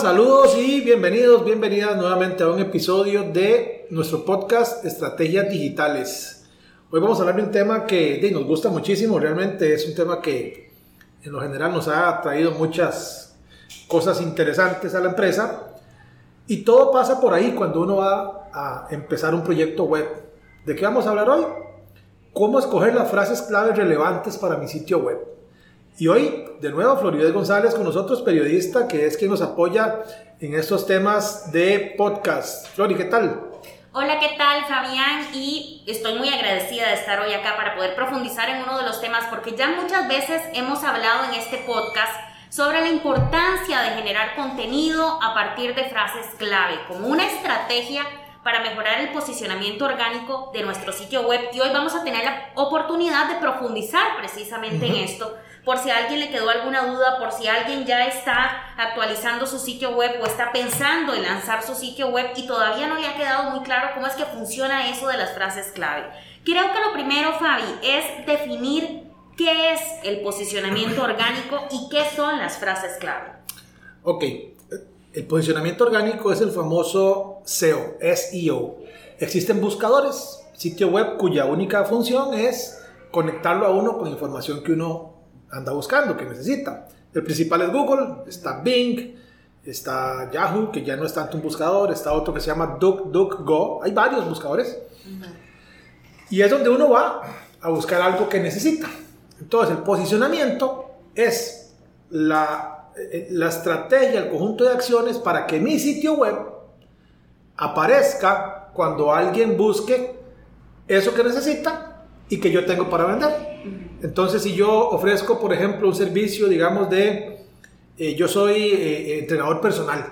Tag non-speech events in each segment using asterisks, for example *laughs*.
Saludos y bienvenidos, bienvenidas nuevamente a un episodio de nuestro podcast Estrategias Digitales. Hoy vamos a hablar de un tema que nos gusta muchísimo, realmente es un tema que en lo general nos ha traído muchas cosas interesantes a la empresa y todo pasa por ahí cuando uno va a empezar un proyecto web. ¿De qué vamos a hablar hoy? Cómo escoger las frases claves relevantes para mi sitio web. Y hoy, de nuevo, Floridez González con nosotros, periodista, que es quien nos apoya en estos temas de podcast. Flori, ¿qué tal? Hola, ¿qué tal Fabián? Y estoy muy agradecida de estar hoy acá para poder profundizar en uno de los temas, porque ya muchas veces hemos hablado en este podcast sobre la importancia de generar contenido a partir de frases clave, como una estrategia para mejorar el posicionamiento orgánico de nuestro sitio web. Y hoy vamos a tener la oportunidad de profundizar precisamente en esto por si a alguien le quedó alguna duda, por si alguien ya está actualizando su sitio web o está pensando en lanzar su sitio web y todavía no le ha quedado muy claro cómo es que funciona eso de las frases clave. Creo que lo primero, Fabi, es definir qué es el posicionamiento orgánico y qué son las frases clave. Ok, el posicionamiento orgánico es el famoso SEO, SEO. Existen buscadores, sitio web cuya única función es conectarlo a uno con información que uno anda buscando, que necesita. El principal es Google, está Bing, está Yahoo, que ya no es tanto un buscador, está otro que se llama DuckDuckGo, hay varios buscadores. Y es donde uno va a buscar algo que necesita. Entonces, el posicionamiento es la, eh, la estrategia, el conjunto de acciones para que mi sitio web aparezca cuando alguien busque eso que necesita y que yo tengo para vender. Entonces, si yo ofrezco, por ejemplo, un servicio, digamos, de, eh, yo soy eh, entrenador personal,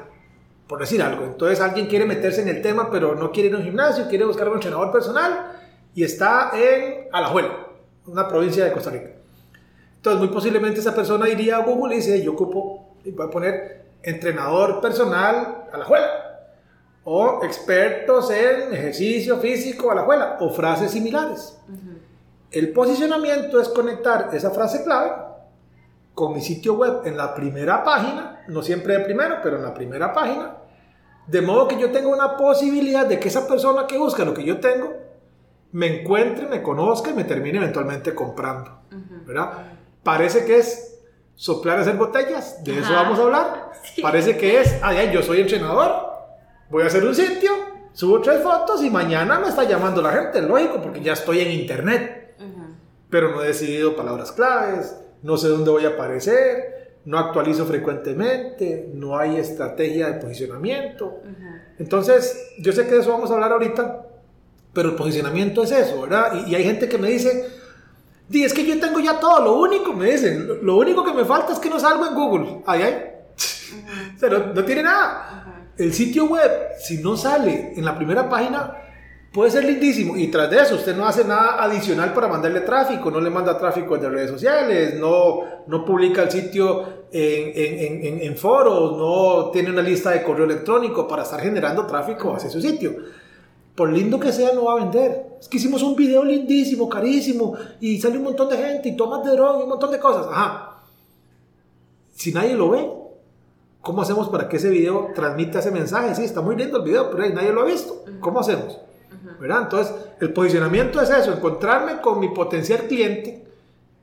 por decir algo. Entonces, alguien quiere meterse en el tema, pero no quiere ir a un gimnasio, quiere buscar un entrenador personal y está en Alajuela, una provincia de Costa Rica. Entonces, muy posiblemente esa persona iría a Google y dice, yo ocupo, y voy a poner entrenador personal Alajuela. O expertos en ejercicio físico Alajuela. O frases similares. El posicionamiento es conectar esa frase clave con mi sitio web en la primera página, no siempre de primero, pero en la primera página, de modo que yo tenga una posibilidad de que esa persona que busca lo que yo tengo me encuentre, me conozca y me termine eventualmente comprando. ¿verdad? Parece que es soplar hacer botellas, de eso vamos a hablar. *laughs* Parece que es, ay, yo soy entrenador, voy a hacer un sitio, subo tres fotos y mañana me está llamando la gente, lógico, porque ya estoy en internet pero no he decidido palabras claves, no sé dónde voy a aparecer, no actualizo frecuentemente, no hay estrategia de posicionamiento. Entonces, yo sé que de eso vamos a hablar ahorita, pero el posicionamiento es eso, ¿verdad? Y, hay gente que me dice, Di, es que yo tengo ya todo, lo único, me dicen, lo, único que me falta es que no salgo en Google. Ay, ay. *laughs* no, no tiene nada. El sitio web, si no sale en la primera página, puede ser lindísimo y tras de eso usted no hace nada adicional para mandarle tráfico, no le manda tráfico de redes sociales, no, no publica el sitio en, en, en, foros, no tiene una lista de correo electrónico para estar generando tráfico hacia su sitio. Por lindo que sea, no va a vender. Es que hicimos un video lindísimo, carísimo, y sale un montón de gente, y tomas de droga, y un montón de cosas. Ajá. Si nadie lo ve, ¿cómo hacemos para que ese video transmita ese mensaje? Sí, está muy lindo el video, pero nadie lo ha visto. ¿Cómo hacemos? Entonces, el posicionamiento es eso, encontrarme con mi potencial cliente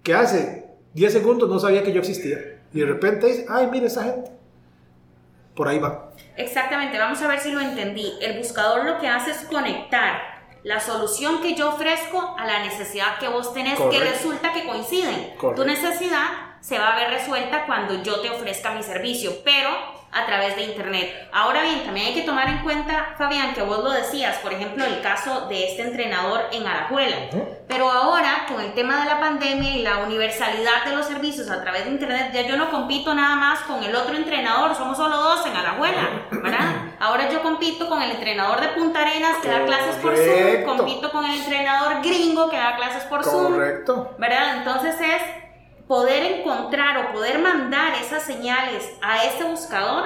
que hace 10 segundos no sabía que yo existía. Y de repente dice, ay, mire esa gente. Por ahí va. Exactamente, vamos a ver si lo entendí. El buscador lo que hace es conectar la solución que yo ofrezco a la necesidad que vos tenés, que resulta que coinciden. Tu necesidad se va a ver resuelta cuando yo te ofrezca mi servicio, pero a través de Internet. Ahora bien, también hay que tomar en cuenta, Fabián, que vos lo decías, por ejemplo, el caso de este entrenador en Alajuela. Pero ahora con el tema de la pandemia y la universalidad de los servicios a través de Internet, ya yo no compito nada más con el otro entrenador, somos solo dos en Alajuela, ¿verdad? Ahora yo compito con el entrenador de Punta Arenas que da clases por Zoom, compito con el entrenador gringo que da clases por Zoom, Correcto. ¿verdad? Entonces es poder encontrar o poder mandar esas señales a este buscador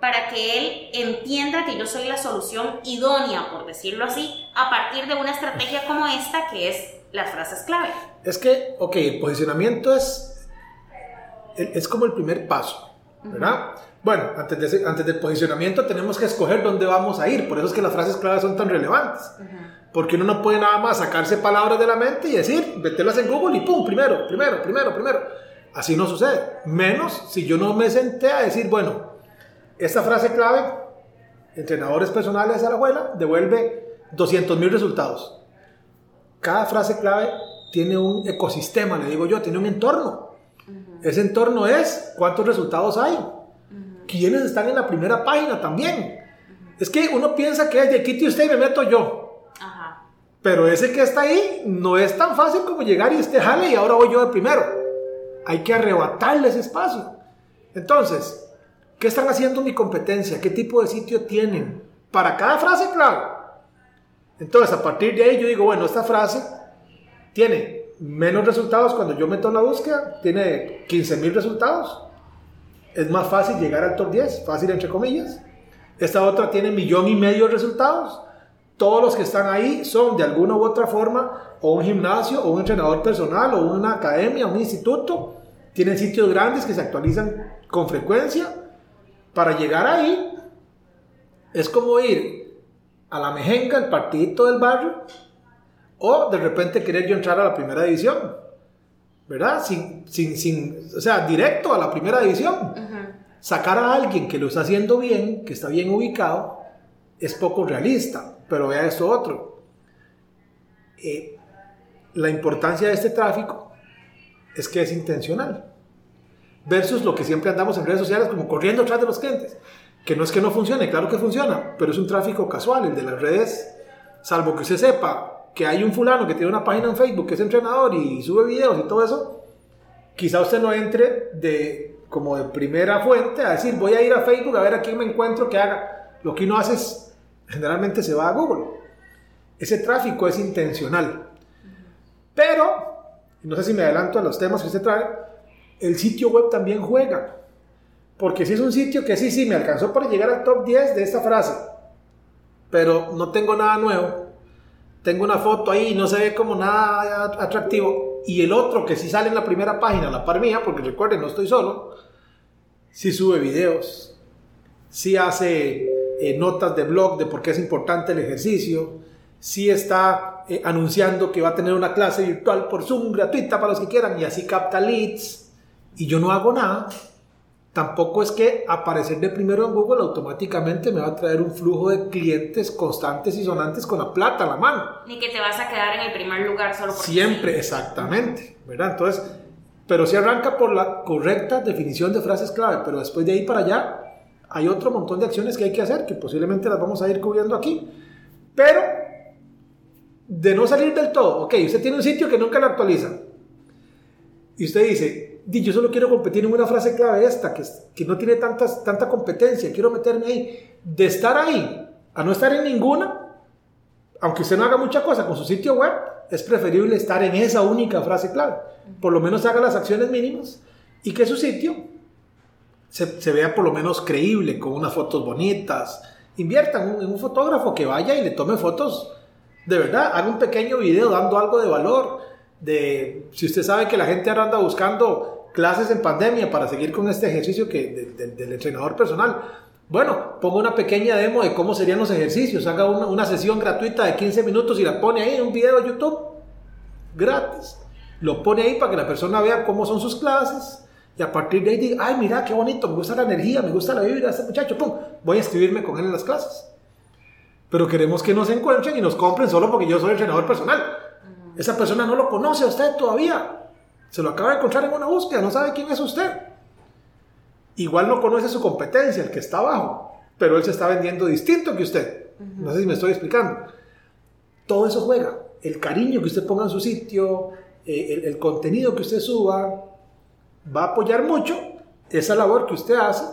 para que él entienda que yo soy la solución idónea, por decirlo así, a partir de una estrategia como esta que es las frases clave. Es que, ok, el posicionamiento es, es como el primer paso, ¿verdad? Bueno, antes, de ese- antes del posicionamiento tenemos que escoger dónde vamos a ir, por eso es que las frases claves son tan relevantes. Porque uno no puede nada más sacarse palabras de la mente y decir, meterlas en Google y pum, primero, primero, primero, primero. Así no sucede. Menos si yo no me senté a decir, bueno, esta frase clave, entrenadores personales a la abuela, devuelve 200 mil resultados. Cada frase clave tiene un ecosistema, le digo yo, tiene un entorno. Ese entorno es cuántos resultados hay. ¿Quiénes están en la primera página también? Es que uno piensa que es de quite usted y me meto yo. Ajá. Pero ese que está ahí no es tan fácil como llegar y este jale y ahora voy yo de primero. Hay que arrebatarle ese espacio. Entonces, ¿qué están haciendo mi competencia? ¿Qué tipo de sitio tienen? Para cada frase clave. Entonces, a partir de ahí yo digo, bueno, esta frase tiene menos resultados cuando yo meto en la búsqueda, tiene 15 mil resultados. Es más fácil llegar al top 10, fácil entre comillas. Esta otra tiene millón y medio de resultados. Todos los que están ahí son de alguna u otra forma o un gimnasio o un entrenador personal o una academia, un instituto. Tienen sitios grandes que se actualizan con frecuencia. Para llegar ahí es como ir a la mejenga, el partidito del barrio, o de repente querer yo entrar a la primera división, ¿verdad? Sin, sin, sin, o sea, directo a la primera división. Sacar a alguien que lo está haciendo bien, que está bien ubicado, es poco realista. Pero vea esto otro. Eh, la importancia de este tráfico es que es intencional. Versus lo que siempre andamos en redes sociales como corriendo atrás de los clientes. Que no es que no funcione, claro que funciona, pero es un tráfico casual. El de las redes, salvo que usted sepa que hay un fulano que tiene una página en Facebook que es entrenador y sube videos y todo eso, quizá usted no entre de como de primera fuente a decir voy a ir a Facebook a ver a quién me encuentro que haga. Lo que uno hace es generalmente se va a Google. Ese tráfico es intencional. Pero, no sé si me adelanto a los temas que usted trae, el sitio web también juega. Porque si es un sitio que sí, sí, me alcanzó para llegar al top 10 de esta frase, pero no tengo nada nuevo, tengo una foto ahí y no se ve como nada atractivo, y el otro que sí sale en la primera página, la par mía, porque recuerden, no estoy solo, sí sube videos, sí hace eh, notas de blog de por qué es importante el ejercicio, sí está eh, anunciando que va a tener una clase virtual por Zoom gratuita para los que quieran, y así capta leads, y yo no hago nada, tampoco es que aparecer de primero en Google automáticamente me va a traer un flujo de clientes constantes y sonantes con la plata a la mano. Ni que te vas a quedar en el primer lugar solo porque Siempre, sí. exactamente, ¿verdad? Entonces, pero si arranca por la correcta definición de frases clave, pero después de ahí para allá hay otro montón de acciones que hay que hacer, que posiblemente las vamos a ir cubriendo aquí. Pero, de no salir del todo, ok, usted tiene un sitio que nunca lo actualiza. Y usted dice, "Di, yo solo quiero competir en una frase clave esta, que, que no tiene tantas, tanta competencia, quiero meterme ahí. De estar ahí a no estar en ninguna, aunque usted no haga mucha cosa con su sitio web, es preferible estar en esa única frase clave. Por lo menos haga las acciones mínimas y que su sitio se, se vea por lo menos creíble, con unas fotos bonitas. Inviertan en un, un fotógrafo que vaya y le tome fotos de verdad. Haga un pequeño video dando algo de valor. De, si usted sabe que la gente ahora anda buscando clases en pandemia para seguir con este ejercicio que, de- de- del entrenador personal, bueno, ponga una pequeña demo de cómo serían los ejercicios, haga una, una sesión gratuita de 15 minutos y la pone ahí en un video de YouTube, gratis. Lo pone ahí para que la persona vea cómo son sus clases y a partir de ahí diga, ay, mira, qué bonito, me gusta la energía, me gusta la vibra este muchacho, pum, voy a inscribirme con él en las clases. Pero queremos que nos encuentren y nos compren solo porque yo soy entrenador personal. Esa persona no lo conoce a usted todavía. Se lo acaba de encontrar en una búsqueda, no sabe quién es usted. Igual no conoce su competencia, el que está abajo, pero él se está vendiendo distinto que usted. No sé si me estoy explicando. Todo eso juega. El cariño que usted ponga en su sitio, eh, el, el contenido que usted suba va a apoyar mucho esa labor que usted hace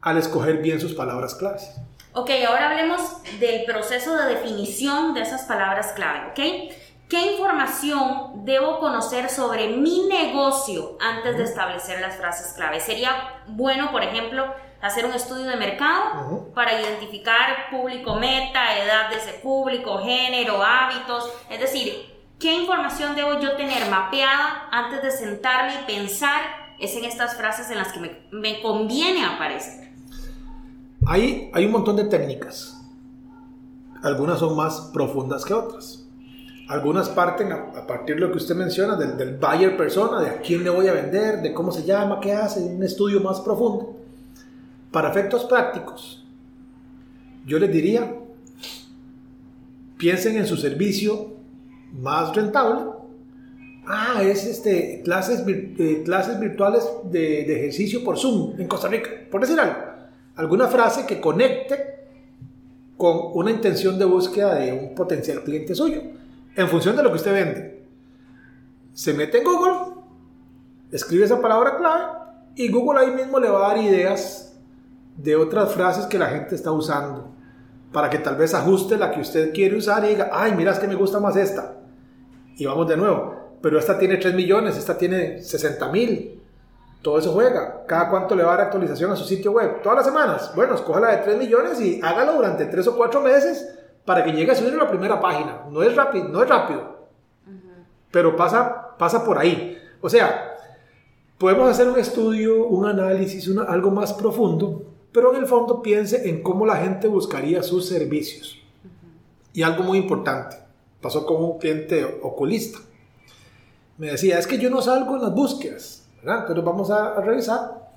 al escoger bien sus palabras claves. Ok, ahora hablemos del proceso de definición de esas palabras clave, ¿ok? ¿Qué información debo conocer sobre mi negocio antes de establecer las frases clave? Sería bueno, por ejemplo, hacer un estudio de mercado para identificar público meta, edad de ese público, género, hábitos. Es decir, ¿qué información debo yo tener mapeada antes de sentarme y pensar? Es en estas frases en las que me, me conviene aparecer. Hay, hay un montón de técnicas. Algunas son más profundas que otras. Algunas parten a, a partir de lo que usted menciona, del, del, buyer persona, de a quién le voy a vender, de cómo se llama, qué hace, un estudio más profundo. Para efectos prácticos, yo les diría, piensen en su servicio más rentable. Ah, es este, clases, eh, clases virtuales de, de ejercicio por Zoom en Costa Rica, por decir algo. Alguna frase que conecte con una intención de búsqueda de un potencial cliente suyo en función de lo que usted vende. Se mete en Google, escribe esa palabra clave y Google ahí mismo le va a dar ideas de otras frases que la gente está usando para que tal vez ajuste la que usted quiere usar y diga, ay, mira, es que me gusta más esta. Y vamos de nuevo, pero esta tiene 3 millones, esta tiene 60 mil. Todo eso juega. ¿Cada cuánto le va a dar actualización a su sitio web? Todas las semanas. Bueno, escoja la de 3 millones y hágalo durante 3 o 4 meses para que llegue a subir a la primera página. No es rápido, no es rápido. Pero pasa, pasa por ahí. O sea, podemos hacer un estudio, un análisis, una, algo más profundo, pero en el fondo piense en cómo la gente buscaría sus servicios. Y algo muy importante, pasó con un cliente oculista. Me decía, es que yo no salgo en las búsquedas, ¿verdad? Pero vamos a, a revisar.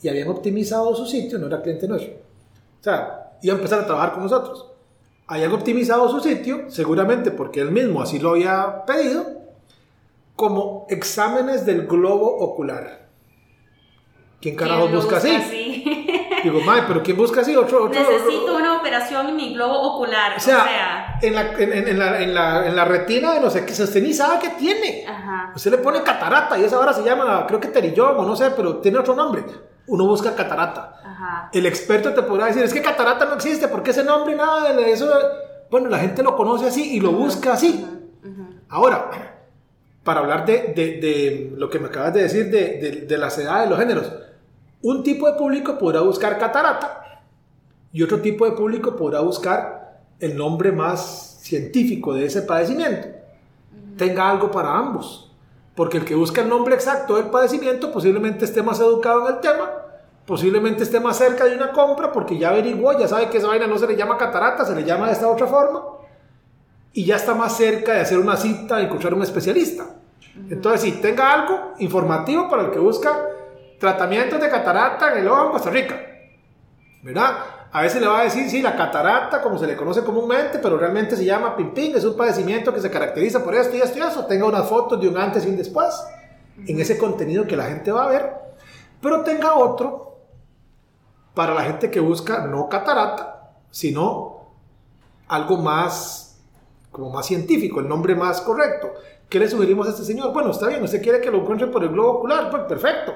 Y habían optimizado su sitio, no era cliente nuestro. O sea, iba a empezar a trabajar con nosotros hayan optimizado su sitio, seguramente porque él mismo así lo había pedido, como exámenes del globo ocular. ¿Quién carajo busca, así? así? Digo, mae, pero ¿quién busca así? Otro, otro Necesito otro. una operación en mi globo ocular. O sea, o sea en, la, en, en, la, en, la, en la retina de no sé qué, usted ni sabe qué tiene. Ajá. Usted le pone catarata y esa ahora se llama, creo que terillón o no sé, pero tiene otro nombre. Uno busca catarata. Ajá. El experto te podrá decir, es que catarata no existe, porque ese nombre y nada de eso. Bueno, la gente lo conoce así y lo busca así. Ahora, para hablar de, de, de, lo que me acabas de decir de, de, de las edades, los géneros, un tipo de público podrá buscar catarata y otro tipo de público podrá buscar el nombre más científico de ese padecimiento. Tenga algo para ambos. Porque el que busca el nombre exacto del padecimiento posiblemente esté más educado en el tema, posiblemente esté más cerca de una compra porque ya averiguó, ya sabe que esa vaina no se le llama catarata, se le llama de esta otra forma, y ya está más cerca de hacer una cita, de encontrar un especialista. Entonces, si tenga algo informativo para el que busca tratamientos de catarata en el ojo en Costa Rica. ¿Verdad? A veces le va a decir, sí, la catarata, como se le conoce comúnmente, pero realmente se llama pimpín, es un padecimiento que se caracteriza por esto y esto y eso. Tenga unas fotos de un antes y un después en ese contenido que la gente va a ver, pero tenga otro para la gente que busca no catarata, sino algo más, como más científico, el nombre más correcto. ¿Qué le sugerimos a este señor? Bueno, está bien, usted quiere que lo encuentre por el globo ocular, pues perfecto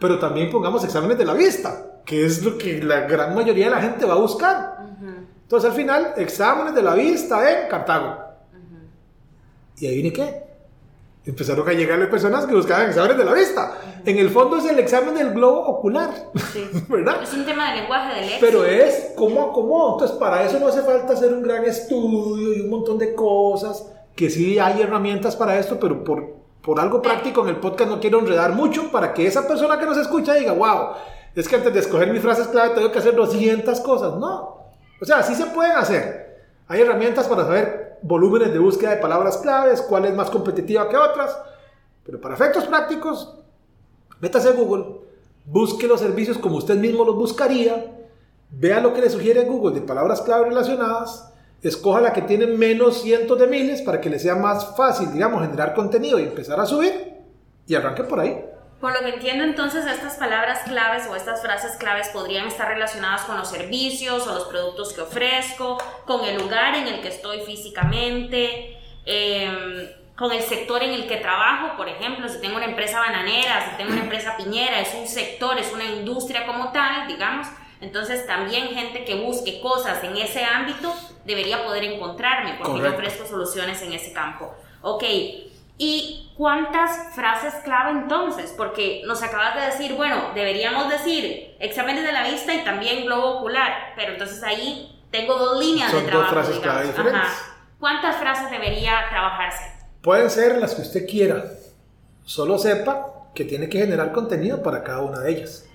pero también pongamos exámenes de la vista, que es lo que la gran mayoría de la gente va a buscar. Entonces al final, exámenes de la vista en Cartago. Uh ¿Y ahí viene qué? Empezaron a llegarle personas que buscaban exámenes de la vista. En el fondo es el examen del globo ocular. Sí. *laughs* ¿Verdad? Es un tema de lenguaje del éxito. Pero es cómo acomodo. Entonces para eso no hace falta hacer un gran estudio y un montón de cosas. Que sí hay herramientas para esto, pero por por algo práctico en el podcast no quiero enredar mucho para que esa persona que nos escucha diga, wow, es que antes de escoger mis frases clave tengo que hacer 200 cosas. No. O sea, sí se pueden hacer. Hay herramientas para saber volúmenes de búsqueda de palabras claves, cuál es más competitiva que otras. Pero para efectos prácticos, métase a Google, busque los servicios como usted mismo los buscaría, vea lo que le sugiere Google de palabras clave relacionadas escoja la que tiene menos cientos de miles para que le sea más fácil, digamos, generar contenido y empezar a subir y arranque por ahí. Por lo que entiendo, entonces estas palabras claves o estas frases claves podrían estar relacionadas con los servicios o los productos que ofrezco, con el lugar en el que estoy físicamente, eh, con el sector en el que trabajo, por ejemplo, si tengo una empresa bananera, si tengo una empresa piñera, es un sector, es una industria como tal, digamos, entonces también gente que busque cosas en ese ámbito debería poder encontrarme porque yo ofrezco soluciones en ese campo. Ok, ¿y cuántas frases clave entonces? Porque nos acabas de decir, bueno, deberíamos decir exámenes de la vista y también globo ocular, pero entonces ahí tengo dos líneas de trabajo. Dos frases clave diferentes. ¿Cuántas frases debería trabajarse? Pueden ser las que usted quiera, solo sepa que tiene que generar contenido para cada una de ellas.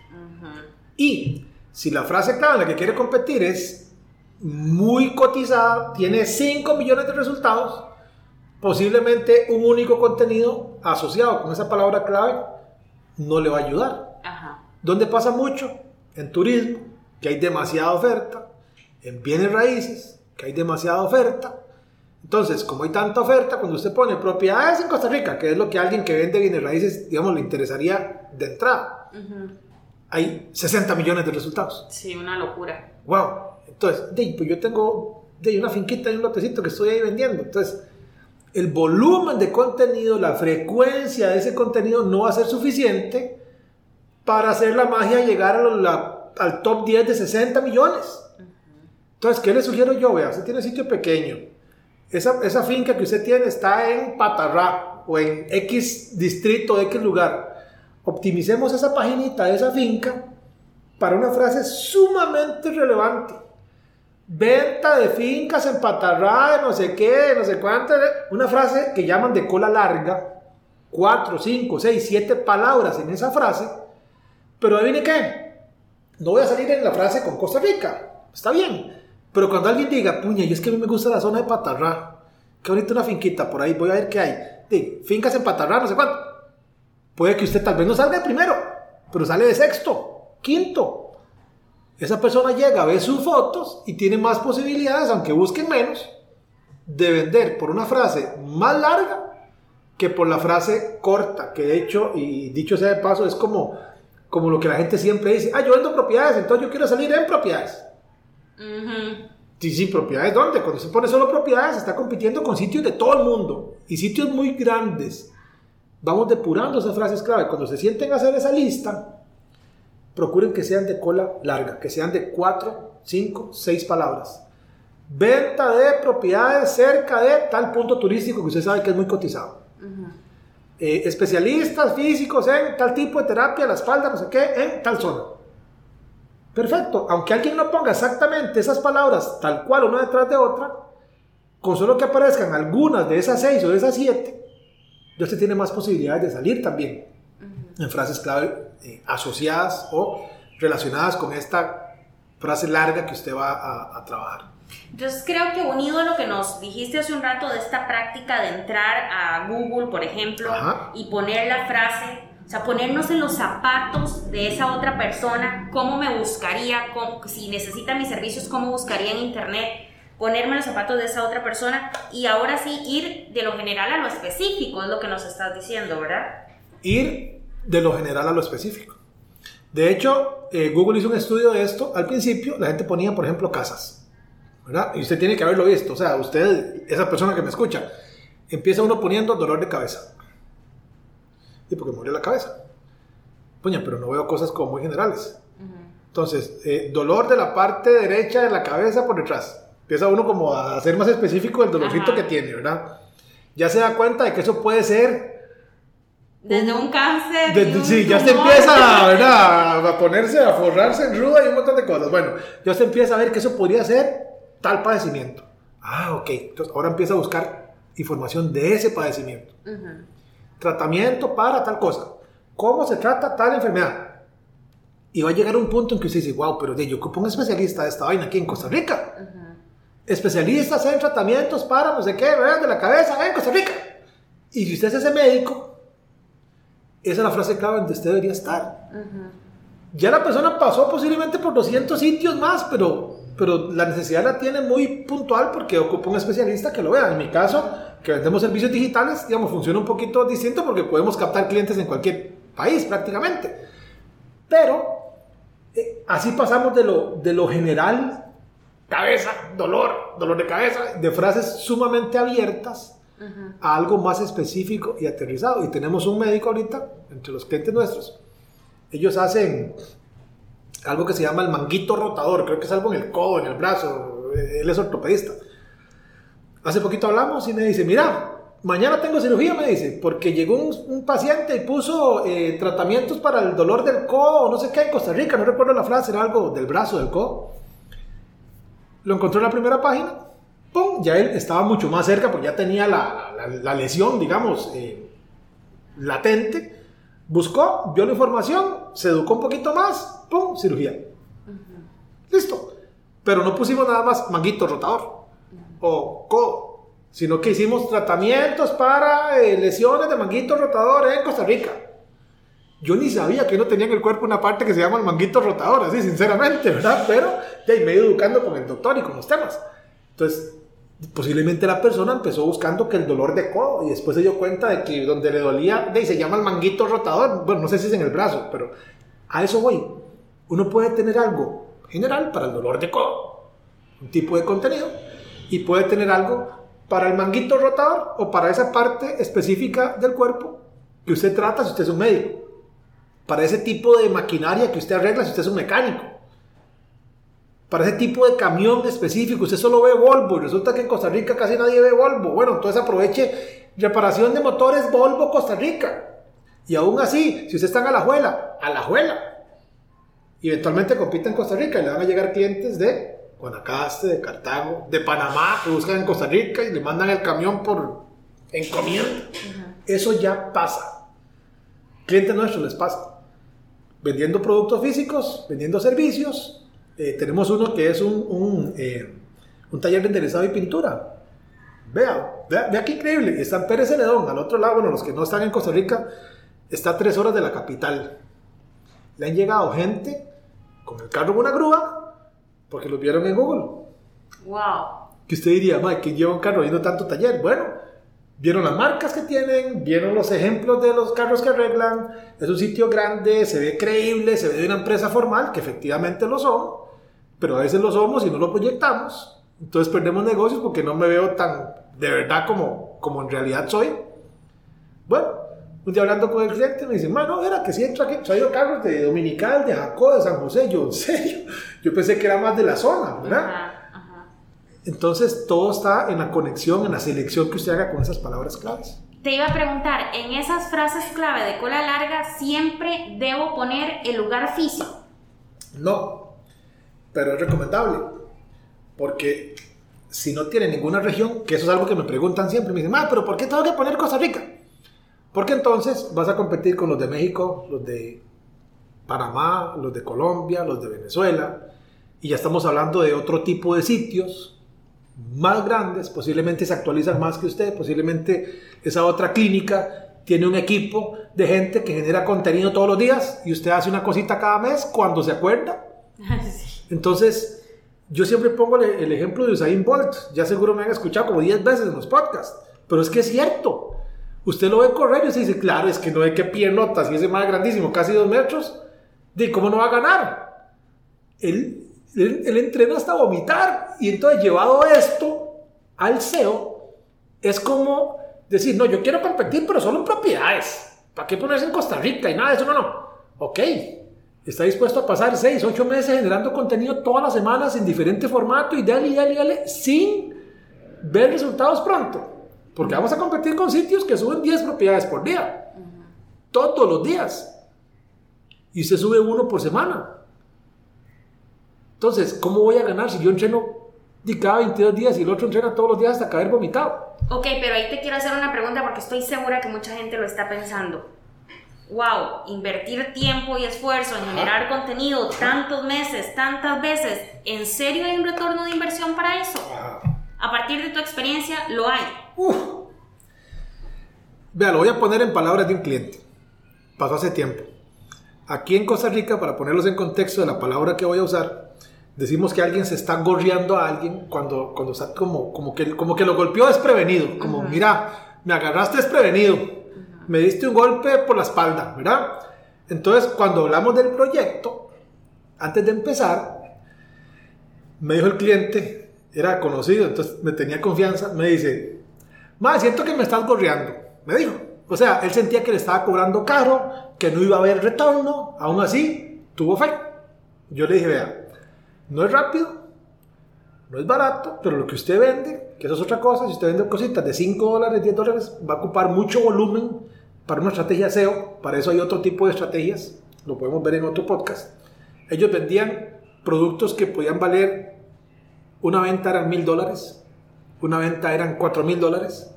Y si la frase clave en la que quiere competir es muy cotizada, tiene 5 millones de resultados, posiblemente un único contenido asociado con esa palabra clave no le va a ayudar. Ajá. ¿Dónde pasa mucho? En turismo, que hay demasiada oferta, en bienes raíces, que hay demasiada oferta. Entonces, como hay tanta oferta, cuando usted pone propiedades en Costa Rica, que es lo que alguien que vende bienes raíces, digamos, le interesaría de entrada, hay 60 millones de resultados. Sí, una locura. Wow. Entonces, pues yo tengo de una finquita y un lotecito que estoy ahí vendiendo. Entonces, el volumen de contenido, la frecuencia de ese contenido no va a ser suficiente para hacer la magia llegar al top 10 de 60 millones. Entonces, ¿qué le sugiero yo? Vea, usted tiene sitio pequeño. Esa, esa finca que usted tiene está en Patarrá o en X distrito, X lugar optimicemos esa paginita de esa finca para una frase sumamente relevante. Venta de fincas en Patarrá, no sé qué, no sé cuánto. Una frase que llaman de cola larga, cuatro, cinco, seis, siete palabras en esa frase. Pero adivine qué, no voy a salir en la frase con Costa Rica, está bien. Pero cuando alguien diga, puña, y es que a mí me gusta la zona de Patarrá, que ahorita una finquita por ahí, voy a ver qué hay. fincas en Patarrá, no sé cuánto Puede que usted tal vez no salga de primero, pero sale de sexto, quinto. Esa persona llega, ve sus fotos y tiene más posibilidades, aunque busquen menos, de vender por una frase más larga que por la frase corta, que de hecho, y dicho sea de paso, es como, como lo que la gente siempre dice, ah, yo vendo propiedades, entonces yo quiero salir en propiedades. Sí, sí, propiedades, ¿dónde? Cuando se pone solo propiedades, está compitiendo con sitios de todo el mundo y sitios muy grandes vamos depurando esas frases clave. Cuando se sienten a hacer esa lista, procuren que sean de cola larga, que sean de 4, 5, 6 palabras. Venta de propiedades cerca de tal punto turístico que usted sabe que es muy cotizado. Eh, especialistas físicos en tal tipo de terapia, la espalda, no sé qué, en tal zona. Perfecto, aunque alguien no ponga exactamente esas palabras tal cual una detrás de otra, con solo que aparezcan algunas de esas seis o de esas siete, ya usted tiene más posibilidades de salir también en frases clave eh, asociadas o relacionadas con esta frase larga que usted va a, trabajar. Entonces creo que unido a lo que nos dijiste hace un rato de esta práctica de entrar a Google, por ejemplo, y poner la frase, o sea, ponernos en los zapatos de esa otra persona, cómo me buscaría, si necesita mis servicios, cómo buscaría en Internet, ponerme los zapatos de esa otra persona y ahora sí ir de lo general a lo específico, es lo que nos estás diciendo, ¿verdad? Ir de lo general a lo específico. De hecho, eh, Google hizo un estudio de esto. Al principio, la gente ponía, por ejemplo, casas. ¿verdad? Y usted tiene que haberlo visto. O sea, usted, esa persona que me escucha, empieza uno poniendo dolor de cabeza. Y porque murió la cabeza. Puña, pero no veo cosas como muy generales. Entonces, eh, dolor de la parte derecha de la cabeza por detrás Empieza uno como a ser más específico del dolorcito que tiene, ¿verdad? Ya se da cuenta de que eso puede ser... Desde un, cáncer. sí, ya se empieza, *laughs* ¿verdad? A ponerse, a forrarse en ruda y un montón de cosas. Bueno, ya se empieza a ver que eso podría ser tal padecimiento. Ah, ok. Entonces ahora empieza a buscar información de ese padecimiento. Tratamiento para tal cosa. ¿Cómo se trata tal enfermedad? Y va a llegar un punto en que usted dice, wow, pero yo ocupo un especialista de esta vaina aquí en Costa Rica especialistas en tratamientos para no sé qué, de la cabeza en Costa Rica. Y si usted es ese médico, esa es la frase clave donde usted debería estar. Ya la persona pasó posiblemente por 200 sitios más, pero, pero la necesidad la tiene muy puntual porque ocupa un especialista que lo vea. En mi caso, que vendemos servicios digitales, digamos, funciona un poquito distinto porque podemos captar clientes en cualquier país prácticamente. Pero eh, así pasamos de lo, de lo general cabeza, dolor, dolor de cabeza, de frases sumamente abiertas a algo más específico y aterrizado. Y tenemos un médico ahorita, entre los clientes nuestros, ellos hacen algo que se llama el manguito rotador, creo que es algo en el codo, en el brazo, él es ortopedista. Hace poquito hablamos y me dice, mira, mañana tengo cirugía, me dice, porque llegó un, paciente y puso eh, tratamientos para el dolor del codo, no sé qué, en Costa Rica, no recuerdo la frase, era algo del brazo, del codo. Lo encontró en la primera página, ¡pum! Ya él estaba mucho más cerca porque ya tenía la, lesión, digamos, eh, latente. Buscó, vio la información, se educó un poquito más, ¡pum! Cirugía. Listo. Pero no pusimos nada más manguito rotador o codo sino que hicimos tratamientos para eh, lesiones de manguito rotador en Costa Rica. Yo ni sabía que no tenía en el cuerpo una parte que se llama el manguito rotador, así sinceramente, ¿verdad? Pero ya me he educando con el doctor y con los temas. Entonces, posiblemente la persona empezó buscando que el dolor de codo y después se dio cuenta de que donde le dolía, de, se llama el manguito rotador, bueno, no sé si es en el brazo, pero a eso voy. Uno puede tener algo general para el dolor de codo, un tipo de contenido, y puede tener algo para el manguito rotador o para esa parte específica del cuerpo que usted trata si usted es un médico. Para ese tipo de maquinaria que usted arregla si usted es un mecánico. Para ese tipo de camión específico, usted solo ve Volvo y resulta que en Costa Rica casi nadie ve Volvo. Bueno, entonces aproveche reparación de motores Volvo Costa Rica. Y aún así, si usted está en Alajuela, Alajuela. Y eventualmente compite en Costa Rica y le van a llegar clientes de Guanacaste, de Cartago, de Panamá, que buscan en Costa Rica y le mandan el camión por encomienda. Eso ya pasa. Clientes nuestros les pasa. Vendiendo productos físicos, vendiendo servicios. Eh, tenemos uno que es un, un, eh, un, taller de enderezado y pintura. Vea, vea, vea qué increíble. Está en Pérez Celedón, al otro lado, bueno, los que no están en Costa Rica, está a tres horas de la capital. Le han llegado gente con el carro en una grúa porque lo vieron en Google. Wow. Que usted diría, Mike, que lleva un carro yendo tanto taller? Bueno, vieron las marcas que tienen, vieron los ejemplos de los carros que arreglan, es un sitio grande, se ve creíble, se ve de una empresa formal, que efectivamente lo son, pero a veces lo somos y no lo proyectamos, entonces perdemos negocios porque no me veo tan de verdad como, como en realidad soy. Bueno, un día hablando con el cliente me dice, mano, era que si entro aquí, traigo carros de Dominical, de Jacob, de San José. Yo, en serio, *laughs* yo pensé que era más de la zona, ¿verdad? Entonces todo está en la conexión, en la selección que usted haga con esas palabras claves. Te iba a preguntar, en esas frases clave de cola larga, ¿siempre debo poner el lugar físico? No, pero es recomendable, porque si no tiene ninguna región, que eso es algo que me preguntan siempre, me dicen, ah, pero ¿por qué tengo que poner Costa Rica? Porque entonces vas a competir con los de México, los de Panamá, los de Colombia, los de Venezuela, y ya estamos hablando de otro tipo de sitios más grandes, posiblemente se actualizan más que usted, posiblemente esa otra clínica tiene un equipo de gente que genera contenido todos los días y usted hace una cosita cada mes cuando se acuerda. Entonces, yo siempre pongo el ejemplo de Usain Bolt, ya seguro me han escuchado como 10 veces en los podcasts, pero es que es cierto. Usted lo ve correr y se dice, claro, es que no hay que piernotas y ese más grandísimo, casi dos metros, ¿de cómo no va a ganar? Él, él, entrena hasta vomitar y entonces llevado esto al SEO es como decir, no, yo quiero competir, pero solo en propiedades. ¿Para qué ponerse en Costa Rica y nada de eso? No, no. Ok, está dispuesto a pasar seis, ocho meses generando contenido todas las semanas en diferente formato y dale, dale, dale, sin ver resultados pronto. Porque vamos a competir con sitios que suben 10 propiedades por día. Todos los días. Y se sube uno por semana. Entonces, ¿cómo voy a ganar si yo entreno de cada 22 días y el otro entrena todos los días hasta caer vomitado? Ok, pero ahí te quiero hacer una pregunta porque estoy segura que mucha gente lo está pensando. Wow, invertir tiempo y esfuerzo en generar contenido tantos meses, tantas veces, ¿en serio hay un retorno de inversión para eso? A partir de tu experiencia, lo hay. Vea, lo voy a poner en palabras de un cliente. Pasó hace tiempo. Aquí en Costa Rica, para ponerlos en contexto de la palabra que voy a usar, decimos que alguien se está gorreando a alguien cuando, cuando está como, como, que, como que lo golpeó desprevenido. Como, mira, me agarraste desprevenido. Me diste un golpe por la espalda, ¿verdad? Entonces, cuando hablamos del proyecto, antes de empezar, me dijo el cliente, era conocido, entonces me tenía confianza, me dice, Más, siento que me estás gorreando, me dijo. O sea, él sentía que le estaba cobrando caro, que no iba a haber retorno, aún así, tuvo fe. Yo le dije, vea, no es rápido, no es barato, pero lo que usted vende, que eso es otra cosa, si usted vende cositas de 5 dólares, 10 dólares, va a ocupar mucho volumen para una estrategia SEO, para eso hay otro tipo de estrategias, lo podemos ver en otro podcast. Ellos vendían productos que podían valer, una venta eran mil dólares, una venta eran cuatro mil dólares.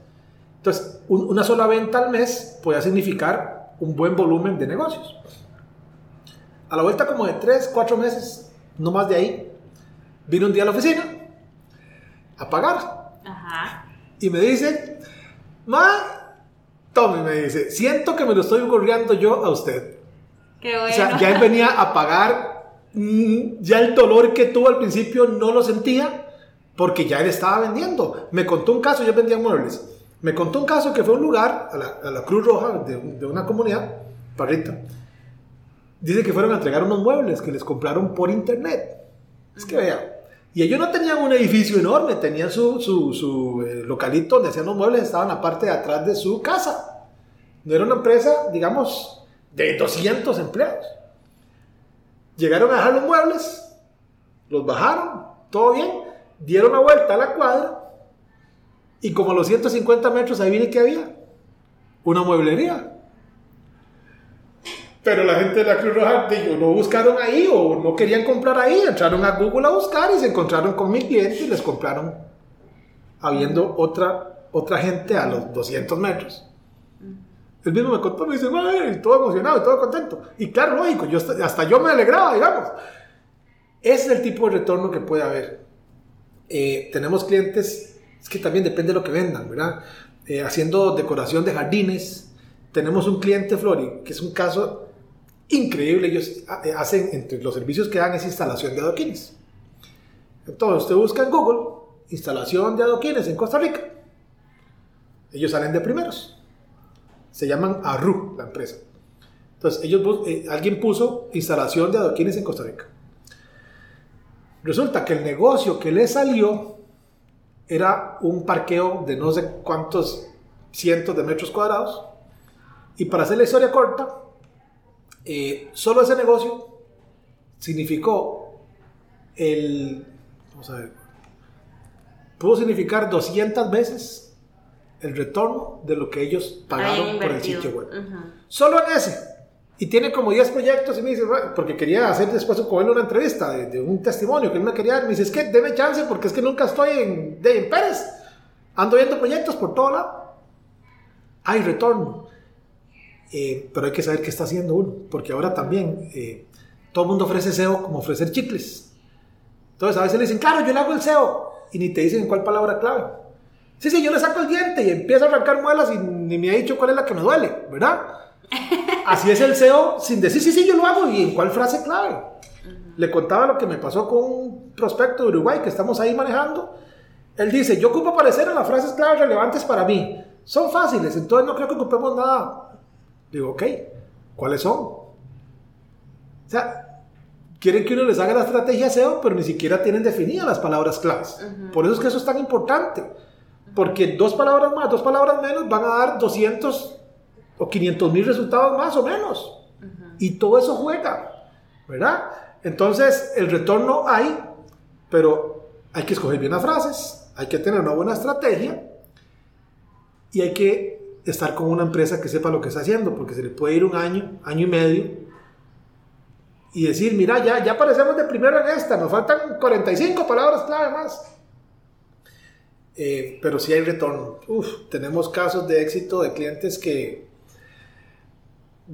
Entonces, una sola venta al mes podía significar un buen volumen de negocios. A la vuelta como de 3, 4 meses, no más de ahí, vino un día a la oficina a pagar. Y me dice, ma, Tommy me dice, siento que me lo estoy gorreando yo a usted. Qué bueno. O sea, ya él venía *laughs* a pagar, mm, ya el dolor que tuvo al principio no lo sentía porque ya él estaba vendiendo. Me contó un caso, yo vendía muebles. Me contó un caso que fue un lugar, a la, Cruz Roja de, de, una comunidad, Parrita. Dice que fueron a entregar unos muebles que les compraron por internet. Es que vea. Y ellos no tenían un edificio enorme, tenían su, su, su eh, localito donde hacían los muebles, estaban en la parte de atrás de su casa. No era una empresa, digamos, de 200 empleados. Llegaron a dejar los muebles, los bajaron, todo bien, dieron la vuelta a la cuadra y como a los 150 metros ahí viene que había una mueblería. Pero la gente de la Cruz Roja dijo, no buscaron ahí o no querían comprar ahí, entraron a Google a buscar y se encontraron con mi cliente y les compraron habiendo otra, otra gente a los 200 metros. El mismo me contó, me dice, todo emocionado y todo contento. Y claro, lógico, yo, hasta yo me alegraba, digamos. Ese es el tipo de retorno que puede haber. Eh, tenemos clientes, es que también depende de lo que vendan, ¿verdad? Eh, haciendo decoración de jardines. Tenemos un cliente, Flori, que es un caso increíble. Ellos hacen, entre los servicios que dan, es instalación de adoquines. Entonces, usted busca en Google instalación de adoquines en Costa Rica. Ellos salen de primeros. Se llaman Arru, la empresa. Entonces, ellos, eh, alguien puso instalación de adoquines en Costa Rica. Resulta que el negocio que le salió era un parqueo de no sé cuántos cientos de metros cuadrados. Y para hacer la historia corta, eh, solo ese negocio significó el. Vamos a ver. Pudo significar 200 veces el retorno de lo que ellos pagaron por el sitio web. Solo en ese. Y tiene como 10 proyectos y me dice, porque quería hacer después con él una entrevista de, un testimonio que él me quería dar. Me dice, es que deme chance porque es que nunca estoy en, de, en Pérez. Ando viendo proyectos por todo lado. Hay retorno. Eh, pero hay que saber qué está haciendo uno. Porque ahora también eh, todo el mundo ofrece SEO como ofrecer chicles. Entonces a veces le dicen, claro, yo le hago el SEO. Y ni te dicen cuál palabra clave. Sí, sí, yo le saco el diente y empiezo a arrancar muelas y ni me ha dicho cuál es la que me duele, ¿verdad? *laughs* Así es el SEO sin decir, sí, sí, yo lo hago y en cuál frase clave. Le contaba lo que me pasó con un prospecto de Uruguay que estamos ahí manejando. Él dice, yo ocupo aparecer en las frases claves relevantes para mí. Son fáciles, entonces no creo que ocupemos nada. Digo, ok, ¿cuáles son? O sea, quieren que uno les haga la estrategia SEO, pero ni siquiera tienen definidas las palabras claves. Por eso es que eso es tan importante. Porque dos palabras más, dos palabras menos van a dar 200 o 500 mil resultados más o menos. Y todo eso juega, ¿verdad? Entonces, el retorno hay, pero hay que escoger bien las frases, hay que tener una buena estrategia y hay que estar con una empresa que sepa lo que está haciendo, porque se le puede ir un año, año y medio y decir, mira, ya, ya aparecemos de primero en esta, nos faltan 45 palabras clave más. Eh, pero sí hay retorno. Uf, tenemos casos de éxito de clientes que,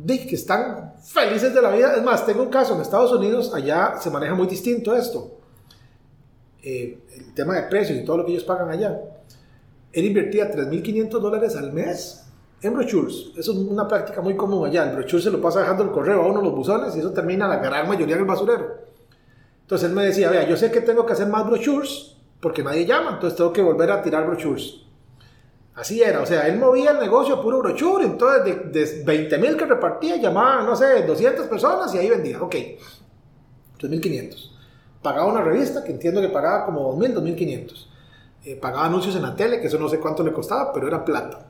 que están felices de la vida. Es más, tengo un caso en Estados Unidos, allá se maneja muy distinto esto. Eh, el tema de precios y todo lo que ellos pagan allá. Él invertía 3.500 dólares al mes en brochures. Eso es una práctica muy común allá. El brochure se lo pasa dejando el correo a uno los buzones y eso termina la gran mayoría en el basurero. Entonces él me decía, vea, yo sé que tengo que hacer más brochures porque nadie llama, entonces tengo que volver a tirar brochures. Así era, o sea, él movía el negocio puro brochure, entonces de, de 20 mil que repartía, llamaba, no sé, 200 personas y ahí vendía, ok, 3.500. Pagaba una revista que entiendo que pagaba como 2.000, 2.500. eh, pagaba anuncios en la tele, que eso no sé cuánto le costaba, pero era plata.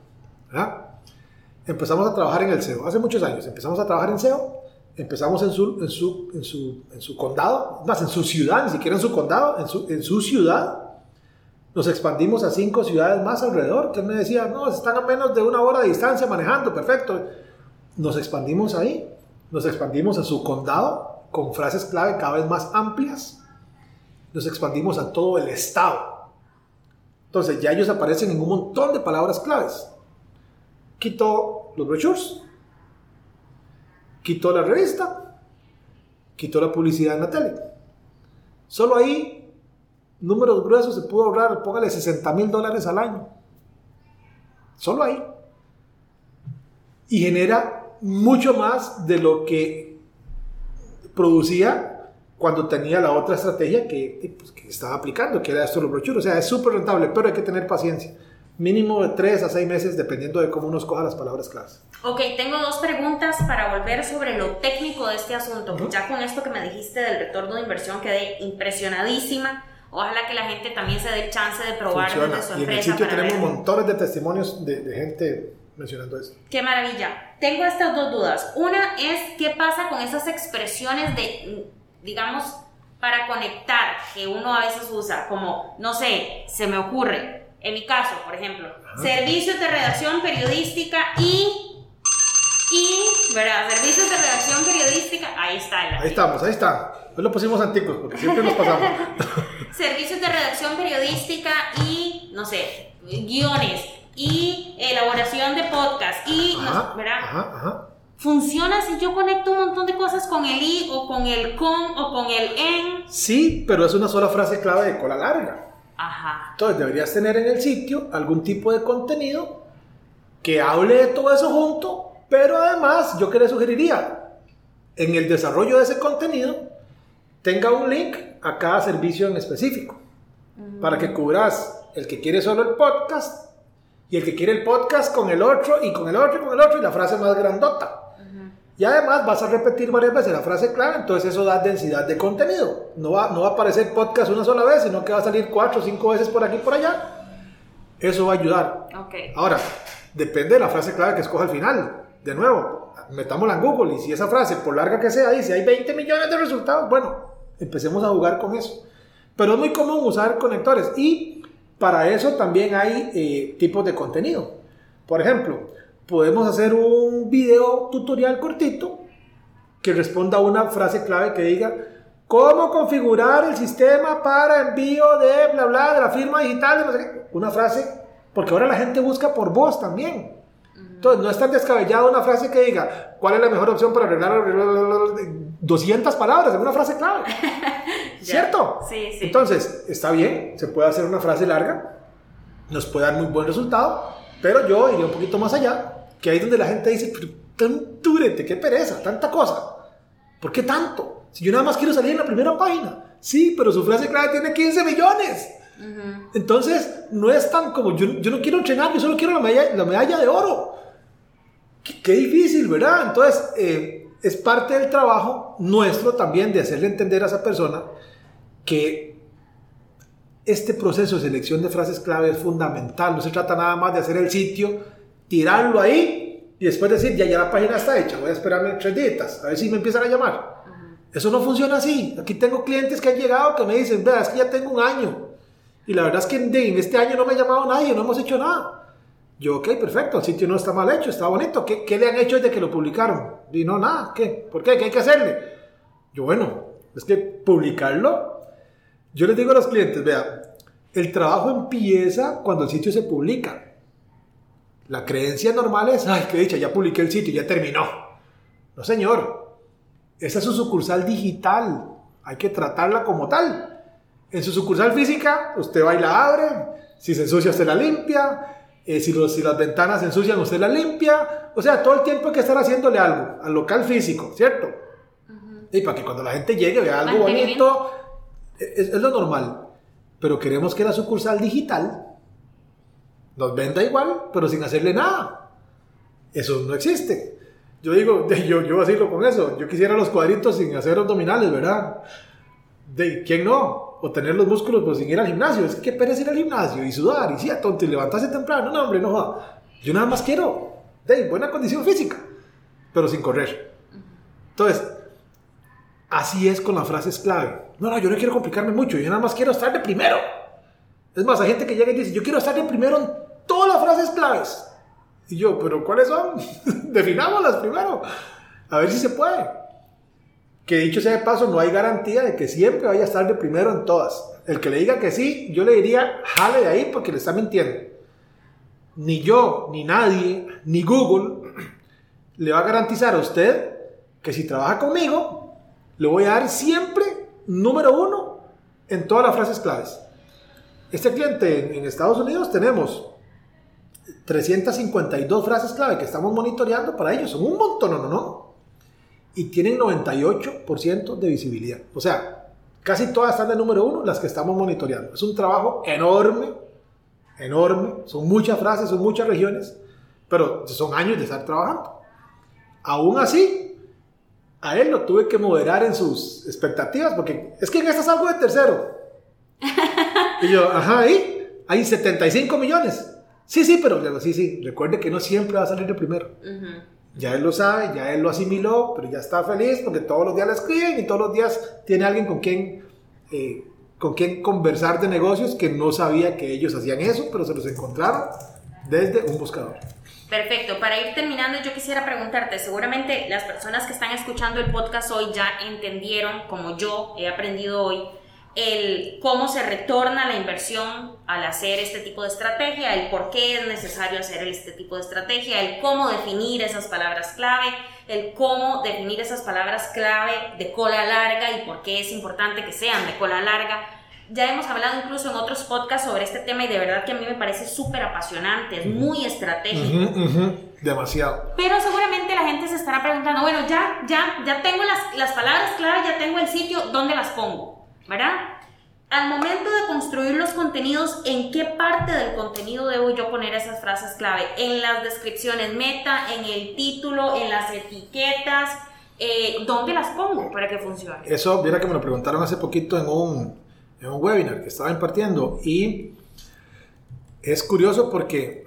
Empezamos a trabajar en el SEO, hace muchos años, empezamos a trabajar en SEO, empezamos en su, en su, en su, en su condado, más en su ciudad, ni siquiera en su condado, en su, en su ciudad, nos expandimos a cinco ciudades más alrededor, que me decía, no, están a menos de una hora de distancia manejando, perfecto. Nos expandimos ahí, nos expandimos a su condado con frases clave cada vez más amplias, nos expandimos a todo el estado. Entonces ya ellos aparecen en un montón de palabras claves. Quitó los brochures, quitó la revista, quitó la publicidad en la tele. Solo ahí números gruesos se pudo ahorrar, póngale 60 mil dólares al año. Solo ahí. Y genera mucho más de lo que producía cuando tenía la otra estrategia que, pues, que estaba aplicando, que era esto los brochures. O sea, es súper rentable, pero hay que tener paciencia. Mínimo de 3 a 6 meses dependiendo de cómo uno escoja las palabras claves. Ok, tengo dos preguntas para volver sobre lo técnico de este asunto. Ya con esto que me dijiste del retorno de inversión quedé impresionadísima Ojalá que la gente también se dé chance de probar su empresa. Y en el sitio tenemos montones de testimonios de, gente mencionando eso. Qué maravilla. Tengo estas dos dudas. Una es qué pasa con esas expresiones de, digamos, para conectar que uno a veces usa, como, no sé, se me ocurre. En mi caso, por ejemplo, servicios de redacción periodística y y, ¿verdad? Servicios de redacción periodística, ahí está. Ahí estamos, ahí está. Hoy lo pusimos antiguos porque siempre nos pasamos. *laughs* Servicios de redacción periodística y, no sé, guiones y elaboración de podcast y, ¿verdad? Ajá, ajá. Funciona si yo conecto un montón de cosas con el i o con el con o con el en. Sí, pero es una sola frase clave de cola larga. Ajá. Entonces deberías tener en el sitio algún tipo de contenido que hable de todo eso junto, pero además yo que le sugeriría en el desarrollo de ese contenido tenga un link a cada servicio en específico, para que cubras el que quiere solo el podcast y el que quiere el podcast con el otro y con el otro y con el otro y la frase más grandota. Y además vas a repetir varias veces la frase clave, entonces eso da densidad de contenido. No va, no va a aparecer podcast una sola vez, sino que va a salir cuatro o cinco veces por aquí y por allá. Eso va a ayudar. Ahora, depende de la frase clave que escoja al final. De nuevo, metámosla en Google y si esa frase, por larga que sea, dice hay 20 millones de resultados, bueno, Empecemos a jugar con eso. Pero es muy común usar conectores y para eso también hay eh, tipos de contenido. Por ejemplo, podemos hacer un video tutorial cortito que responda a una frase clave que diga cómo configurar el sistema para envío de bla bla de la firma digital, una frase, porque ahora la gente busca por voz también. Entonces, no es tan descabellada una frase que diga cuál es la mejor opción para arreglar 200 palabras en una frase clave. *laughs* ¿Cierto? Sí, sí. Entonces, está bien, se puede hacer una frase larga, nos puede dar muy buen resultado, pero yo iría un poquito más allá, que ahí donde la gente dice, pero tan durete, qué pereza, tanta cosa. ¿Por qué tanto? Si yo nada más quiero salir en la primera página. Sí, pero su frase clave tiene 15 millones. Entonces, no es tan como yo, yo no quiero entrenar, yo solo quiero la medalla, la medalla de oro. Qué, difícil, ¿verdad? Entonces, eh, es parte del trabajo nuestro también de hacerle entender a esa persona que este proceso de selección de frases clave es fundamental. No se trata nada más de hacer el sitio, tirarlo ahí y después decir, ya, ya la página está hecha, voy a esperarme tres días, a ver si me empiezan a llamar. Eso no funciona así. Aquí tengo clientes que han llegado que me dicen, vea, es que ya tengo un año. Y la verdad es que en este año no me ha llamado nadie, no hemos hecho nada. Yo, ok, perfecto, el sitio no está mal hecho, está bonito. ¿Qué, qué le han hecho desde que lo publicaron? Y no, nada, ¿qué? ¿Por qué? ¿Qué hay que hacerle? Yo, bueno, es que publicarlo. Yo les digo a los clientes, vea, el trabajo empieza cuando el sitio se publica. La creencia normal es, ay, qué dicha, ya publiqué el sitio, ya terminó. No, señor. Esa es su sucursal digital. Hay que tratarla como tal. En su sucursal física, usted va y la abre. Si se ensucia, usted la limpia eh, si, si, las ventanas se ensucian, usted las limpia. O sea, todo el tiempo hay que estar haciéndole algo al local físico, ¿cierto? Y para que cuando la gente llegue vea algo bonito, es, es, lo normal. Pero queremos que la sucursal digital nos venda igual, pero sin hacerle nada. Eso no existe. Yo digo, *laughs* yo, yo vacilo con eso. Yo quisiera los cuadritos sin hacer abdominales, ¿verdad? ¿De quién no? O tener los músculos pues sin ir al gimnasio. Es que pereza ir al gimnasio y sudar y sí, tonto y levantarse temprano. No, hombre, no joda. Yo nada más quiero de buena condición física, pero sin correr. Entonces, así es con las frases clave. No, no, yo no quiero complicarme mucho. Yo nada más quiero estar de primero. Es más, hay gente que llega y dice, yo quiero estar de primero en todas las frases claves. Y yo, pero ¿cuáles son? *laughs* Definámoslas primero. A ver si se puede. Que dicho sea de paso, no hay garantía de que siempre vaya a estar de primero en todas. El que le diga que sí, yo le diría, jale de ahí porque le está mintiendo. Ni yo, ni nadie, ni Google *clears throat* le va a garantizar a usted que si trabaja conmigo, le voy a dar siempre número uno en todas las frases claves. Este cliente en Estados Unidos tenemos 352 frases clave que estamos monitoreando para ellos. Son un montón, no, no. Y tienen 98% de visibilidad. O sea, casi todas están de número uno las que estamos monitoreando. Es un trabajo enorme, enorme. Son muchas frases, son muchas regiones, pero son años de estar trabajando. Aún así, a él lo tuve que moderar en sus expectativas, porque es que en esta salgo de tercero. *laughs* Y yo, ajá, ahí hay 75 millones. Sí, sí, pero sí, sí, recuerde que no siempre va a salir de primero. Ya él lo sabe, ya él lo asimiló, pero ya está feliz porque todos los días le escriben y todos los días tiene alguien con quien, eh, con quien conversar de negocios que no sabía que ellos hacían eso, pero se los encontraron desde un buscador. Perfecto, para ir terminando yo quisiera preguntarte, seguramente las personas que están escuchando el podcast hoy ya entendieron, como yo he aprendido hoy, el cómo se retorna la inversión al hacer este tipo de estrategia, el por qué es necesario hacer este tipo de estrategia, el cómo definir esas palabras clave, el cómo definir esas palabras clave de cola larga y por qué es importante que sean de cola larga. Ya hemos hablado incluso en otros podcasts sobre este tema y de verdad que a mí me parece súper apasionante, es muy estratégico. Demasiado. Pero seguramente la gente se estará preguntando, bueno, ya, ya, ya tengo las, las palabras clave, ya tengo el sitio, ¿dónde las pongo? ¿verdad? Al momento de construir los contenidos, ¿en qué parte del contenido debo yo poner esas frases clave? En las descripciones meta, en el título, en las etiquetas, eh, ¿dónde las pongo para que funcione? Eso, mira que me lo preguntaron hace poquito en un, en un webinar que estaba impartiendo y es curioso porque,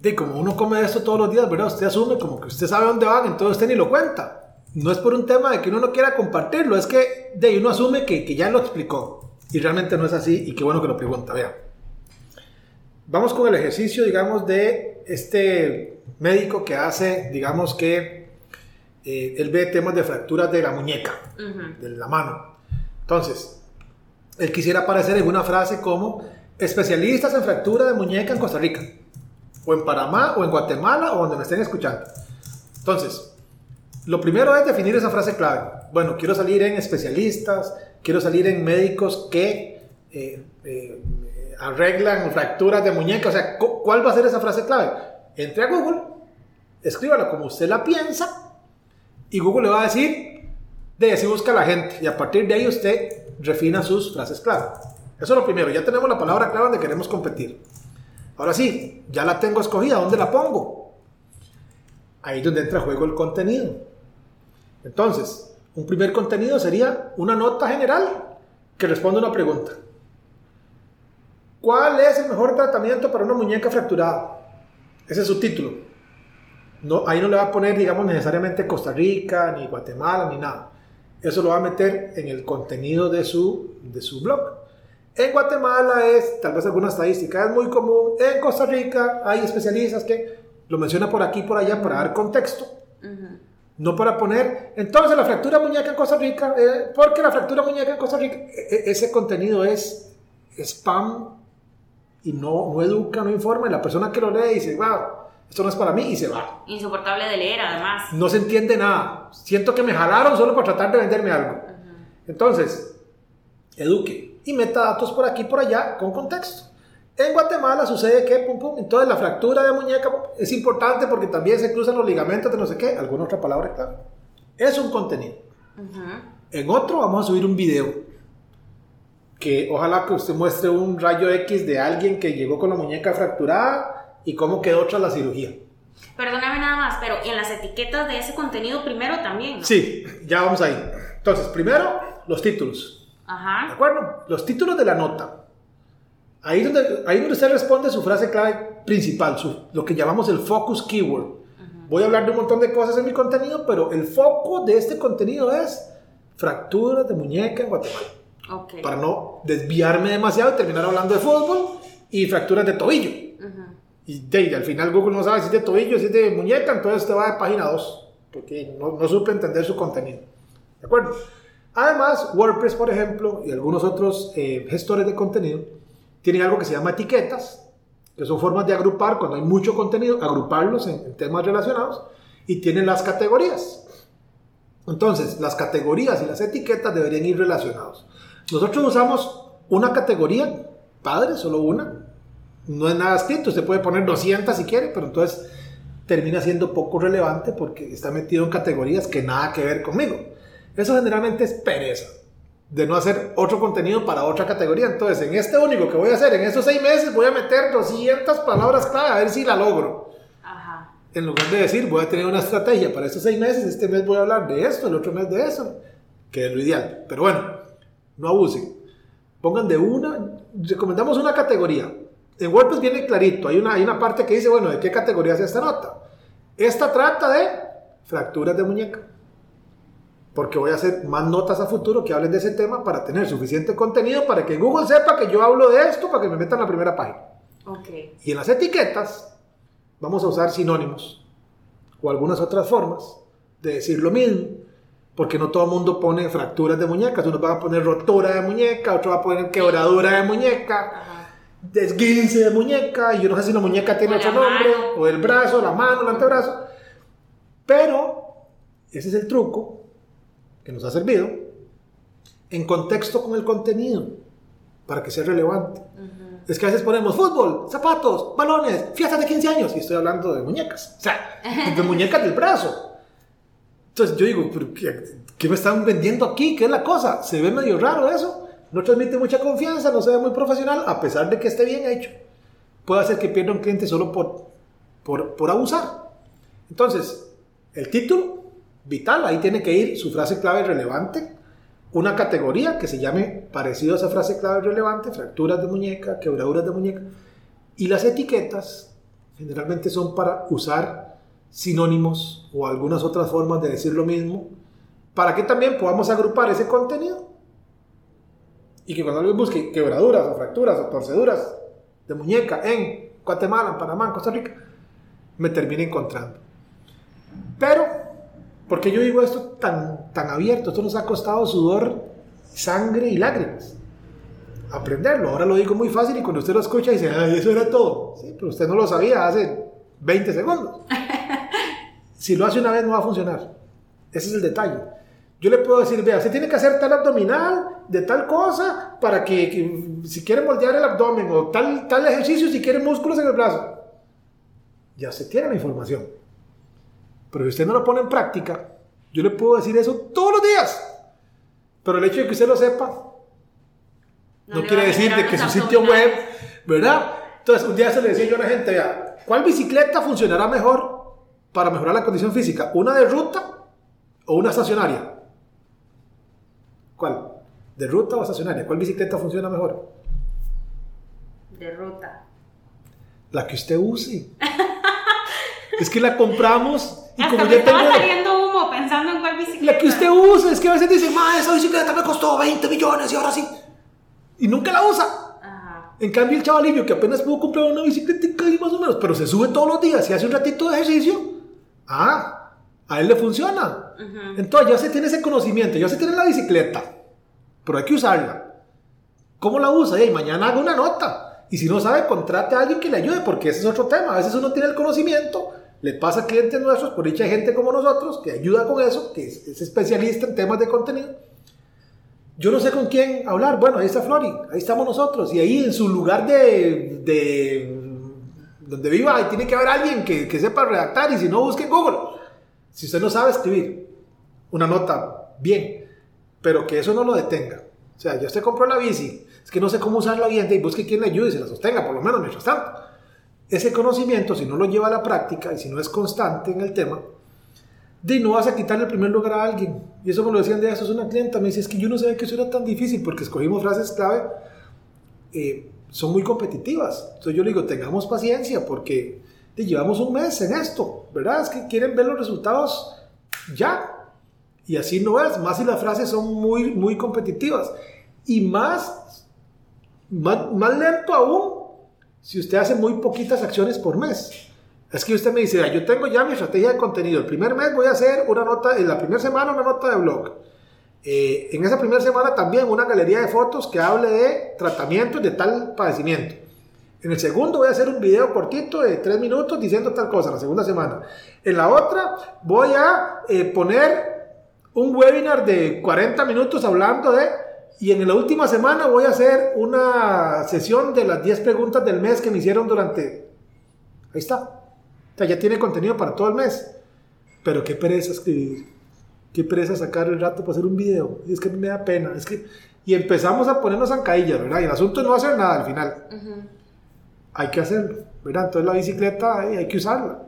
de como uno come esto todos los días, ¿verdad? Usted asume como que usted sabe dónde van, entonces usted ni lo cuenta no es por un tema de que uno no quiera compartirlo, es que de uno asume que, que ya lo explicó. Y realmente no es así y qué bueno que lo pregunta. Vea. Vamos con el ejercicio, digamos, de este médico que hace, digamos que eh, él ve temas de fracturas de la muñeca, de la mano. Entonces, él quisiera aparecer en una frase como especialistas en fractura de muñeca en Costa Rica, o en Panamá, o en Guatemala, o donde me estén escuchando. Entonces, lo primero es definir esa frase clave. Bueno, quiero salir en especialistas, quiero salir en médicos que eh, eh, arreglan fracturas de muñeca. O sea, ¿cuál va a ser esa frase clave? Entre a Google, escríbala como usted la piensa y Google le va a decir, de así busca la gente y a partir de ahí usted refina sus frases clave. Eso es lo primero, ya tenemos la palabra clave donde queremos competir. Ahora sí, ya la tengo escogida, ¿dónde la pongo? Ahí es donde entra a juego el contenido. Entonces, un primer contenido sería una nota general que responde a una pregunta. ¿Cuál es el mejor tratamiento para una muñeca fracturada? Ese es su título. No, ahí no le va a poner, digamos, necesariamente Costa Rica, ni Guatemala, ni nada. Eso lo va a meter en el contenido de su, de su blog. En Guatemala es, tal vez alguna estadística, es muy común. En Costa Rica hay especialistas que lo menciona por aquí y por allá para dar contexto. No para poner, entonces la fractura muñeca en Costa Rica, eh, porque la fractura muñeca en Costa Rica, e, e, ese contenido es spam y no, no educa, no informa, y la persona que lo lee dice, wow, esto no es para mí y se va. Insoportable de leer además. No se entiende nada. Siento que me jalaron solo para tratar de venderme algo. Entonces, eduque y meta datos por aquí y por allá con contexto. En Guatemala sucede que, pum, pum, entonces la fractura de muñeca es importante porque también se cruzan los ligamentos de no sé qué, alguna otra palabra clave. Es un contenido. En otro vamos a subir un video que ojalá que usted muestre un rayo X de alguien que llegó con la muñeca fracturada y cómo quedó tras la cirugía. Perdóname nada más, pero en las etiquetas de ese contenido primero también. Sí, ya vamos ahí. Entonces, primero, los títulos. Ajá. ¿De acuerdo? Los títulos de la nota. Ahí donde, ahí donde usted responde su frase clave principal, su, lo que llamamos el focus keyword. Voy a hablar de un montón de cosas en mi contenido, pero el foco de este contenido es fracturas de muñeca en Guatemala. Ok. Para no desviarme demasiado y terminar hablando de fútbol y fracturas de tobillo. Ujú. Y de, al final Google no sabe si es de tobillo, si es de muñeca, entonces te va de página 2, porque no, no supe entender su contenido. ¿De acuerdo? Además, WordPress, por ejemplo, y algunos otros eh, gestores de contenido, tienen algo que se llama etiquetas, que son formas de agrupar, cuando hay mucho contenido, agruparlos en, en temas relacionados, y tienen las categorías. Entonces, las categorías y las etiquetas deberían ir relacionados. Nosotros usamos una categoría, padre, solo una. No es nada escrito, usted puede poner 200 si quiere, pero entonces termina siendo poco relevante porque está metido en categorías que nada que ver conmigo. Eso generalmente es pereza de no hacer otro contenido para otra categoría. Entonces, en este único que voy a hacer, en estos seis meses, voy a meter 200 palabras clave a ver si la logro Ajá. en lugar de decir voy a tener una estrategia para estos seis meses, este mes voy a hablar de esto, el otro mes de eso, que es lo ideal. Pero bueno, no abusen. Pongan de una, recomendamos una categoría. En WordPress viene clarito, hay una, hay una parte que dice, bueno, ¿de qué categoría es esta nota? Esta trata de fracturas de muñeca. Porque voy a hacer más notas a futuro que hablen de ese tema para tener suficiente contenido para que Google sepa que yo hablo de esto para que me metan en la primera página. Ok. Y en las etiquetas vamos a usar sinónimos o algunas otras formas de decir lo mismo, porque no todo el mundo pone fracturas de muñecas, uno va a poner rotura de muñeca, otro va a poner quebradura de muñeca, Ajá. Desguince de muñeca, y yo no sé si la muñeca tiene O otro nombre, mano. o el brazo, la mano, el antebrazo, pero ese es el truco que nos ha servido en contexto con el contenido, para que sea relevante. Ujú. Es que a veces ponemos fútbol, zapatos, balones, fiestas de 15 años y estoy hablando de muñecas. O sea, *laughs* de muñecas del brazo. Entonces yo digo, ¿pero qué, qué me están vendiendo aquí? ¿Qué es la cosa? Se ve medio raro eso. No transmite mucha confianza, no se ve muy profesional, a pesar de que esté bien hecho. Puede hacer que pierda un cliente solo por, por, por abusar. Entonces, el título, vital, ahí tiene que ir su frase clave relevante, una categoría que se llame parecido a esa frase clave relevante, fracturas de muñeca, quebraduras de muñeca, y las etiquetas generalmente son para usar sinónimos o algunas otras formas de decir lo mismo, para que también podamos agrupar ese contenido y que cuando alguien busque quebraduras o fracturas o torceduras de muñeca en Guatemala, en Panamá, en Costa Rica, me termine encontrando. Pero, ¿por qué yo digo esto tan, tan abierto? Esto nos ha costado sudor, sangre y lágrimas. Aprenderlo. Ahora lo digo muy fácil y cuando usted lo escucha dice, ay, eso era todo. Sí, pero usted no lo sabía hace 20 segundos. *laughs* Si lo hace una vez no va a funcionar. Ese es el detalle. Yo le puedo decir, vea, usted tiene que hacer tal abdominal de tal cosa para que, que si quiere moldear el abdomen o tal, tal ejercicio si quiere músculos en el brazo. Ya se tiene la información. Pero si usted no lo pone en práctica, yo le puedo decir eso todos los días. Pero el hecho de que usted lo sepa no, No quiere decir de que su sitio web. ¿verdad? Entonces, un día se le decía yo a la gente, vea, ¿cuál bicicleta funcionará mejor para mejorar la condición física? ¿Una de ruta o una estacionaria? ¿Cuál? ¿De ruta o estacionaria? ¿Cuál bicicleta funciona mejor? De ruta. La que usted use. *laughs* es que la compramos y Hasta como me ya estaba tengo... saliendo humo pensando en cuál bicicleta. La que usted usa, es que a veces dice, ma, esa bicicleta me costó 20 millones y ahora sí. Y nunca la usa. Ajá. En cambio, el chavalillo que apenas pudo comprar una bicicleta y más o menos, pero se sube todos los días y hace un ratito de ejercicio, ah, a él le funciona. Ujú. Entonces ya se tiene ese conocimiento, ya se tiene la bicicleta, pero hay que usarla. ¿Cómo la usa? Y mañana haga una nota. Y si no sabe, contrate a alguien que le ayude, porque ese es otro tema. A veces uno tiene el conocimiento, le pasa a clientes nuestros, por dicha gente como nosotros, que ayuda con eso, que es, es especialista en temas de contenido. Yo no sé con quién hablar. Bueno, ahí está Flori, ahí estamos nosotros. Y ahí en su lugar de, de donde viva, ahí tiene que haber alguien que, que sepa redactar. Y si no, busque en Google. Si usted no sabe escribir una nota bien, pero que eso no lo detenga. O sea, ya usted compró la bici, es que no sé cómo usarla bien, y busque quien le ayude y se la sostenga, por lo menos mientras tanto. Ese conocimiento, si no lo lleva a la práctica y si no es constante en el tema, de no vas a quitarle el primer lugar a alguien. Y eso me lo decían de eso, es una clienta, me dice, es que yo no sabía que eso era tan difícil porque escogimos frases clave, eh, son muy competitivas. Entonces yo le digo, tengamos paciencia porque te llevamos un mes en esto, ¿verdad? Es que quieren ver los resultados ya. Y así no es, más si las frases son muy, muy competitivas. Y más, más, más lento aún si usted hace muy poquitas acciones por mes. Es que usted me dice, yo tengo ya mi estrategia de contenido. El primer mes voy a hacer una nota, en la primera semana una nota de blog. Eh, en esa primera semana también una galería de fotos que hable de tratamientos de tal padecimiento. En el segundo voy a hacer un video cortito de tres minutos diciendo tal cosa, la segunda semana. En la otra voy a eh, poner un webinar de 40 minutos hablando de... Y en la última semana voy a hacer una sesión de las 10 preguntas del mes que me hicieron durante... Ahí está. O sea, ya tiene contenido para todo el mes. Pero qué pereza escribir. Qué pereza sacar el rato para hacer un video. Es que me da pena. Es que... Y empezamos a ponernos zancadillas, ¿verdad? Y el asunto no va a hacer nada al final. Hay que hacerlo, ¿verdad? Entonces la bicicleta hay que usarla.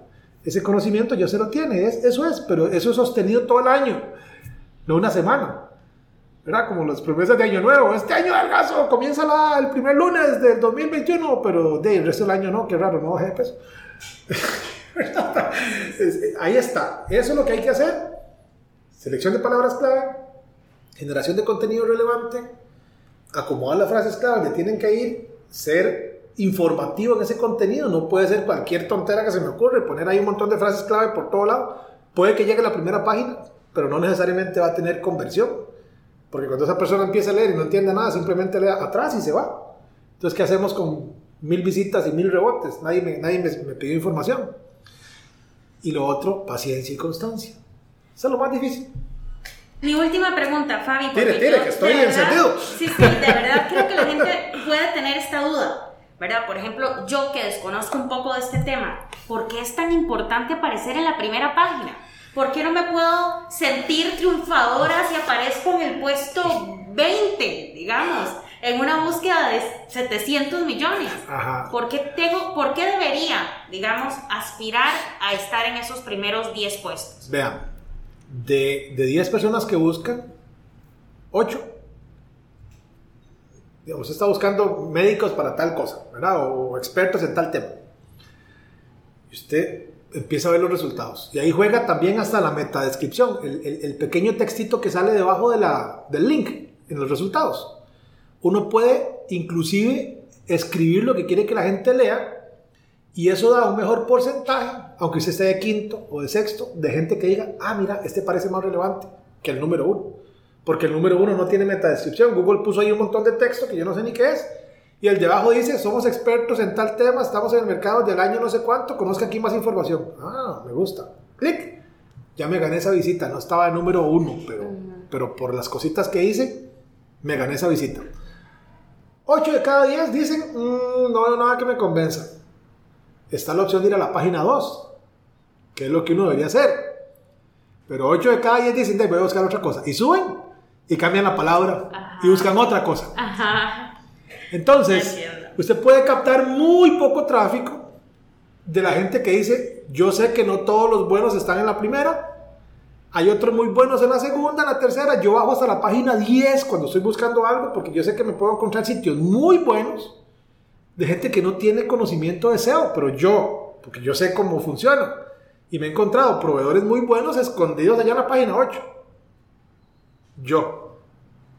Ese conocimiento ya se lo tiene, es, eso es, pero eso es sostenido todo el año, no una semana. ¿verdad? Como las promesas de Año Nuevo. Este año gaso comienza la, el primer lunes del 2021, pero de, el resto del año no, qué raro, no jefes. *laughs* Ahí está. Eso es lo que hay que hacer. Selección de palabras clave, generación de contenido relevante, acomodar las frases clave donde tienen que ir, ser informativo en ese contenido. No puede ser cualquier tontera que se me ocurre, poner ahí un montón de frases clave por todo lado. Puede que llegue a la primera página, pero no necesariamente va a tener conversión. Porque cuando esa persona empieza a leer y no entiende nada, simplemente lee atrás y se va. Entonces, ¿qué hacemos con mil visitas y mil rebotes? Nadie me, nadie me, me pidió información. Y lo otro, paciencia y constancia. Eso es lo más difícil. Mi última pregunta, Fabi. Tire, tire, que estoy encendido. Sí, sí, de verdad creo que la gente puede tener esta duda. ¿Verdad? Por ejemplo, yo que desconozco un poco de este tema, ¿por qué es tan importante aparecer en la primera página? ¿Por qué no me puedo sentir triunfadora si aparezco en el puesto 20, digamos? en una búsqueda de 700 millones. ¿Por, qué tengo, ¿Por qué debería, digamos, aspirar a estar en esos primeros 10 puestos? Vean, de, de 10 personas que buscan, 8, digamos, está buscando médicos para tal cosa, ¿verdad? O expertos en tal tema. Y usted empieza a ver los resultados. Y ahí juega también hasta la metadescripción, el, el, pequeño textito que sale debajo de la, del link en los resultados. Uno puede inclusive escribir lo que quiere que la gente lea y eso da un mejor porcentaje, aunque usted esté de quinto o de sexto, de gente que diga, ah, mira, este parece más relevante que el número uno. Porque el número uno no tiene metadescripción. Google puso ahí un montón de texto que yo no sé ni qué es. Y el de abajo dice, somos expertos en tal tema, estamos en el mercado del año no sé cuánto, conozca aquí más información. Ah, me gusta. Clic. Ya me gané esa visita. No estaba en número uno, pero, pero por las cositas que hice, me gané esa visita. 8 de cada 10 dicen, mm, no veo nada que me convenza. Está la opción de ir a la página 2, que es lo que uno debería hacer. Pero 8 de cada 10 dicen, voy a buscar otra cosa. Y suben y cambian la palabra y buscan otra cosa. Entonces, usted puede captar muy poco tráfico de la gente que dice, yo sé que no todos los buenos están en la primera, hay otros muy buenos en la segunda, en la tercera. Yo bajo hasta la página 10 cuando estoy buscando algo, porque yo sé que me puedo encontrar sitios muy buenos de gente que no tiene conocimiento de SEO, pero yo, porque yo sé cómo funciona. Y me he encontrado proveedores muy buenos escondidos allá en la página 8. Yo.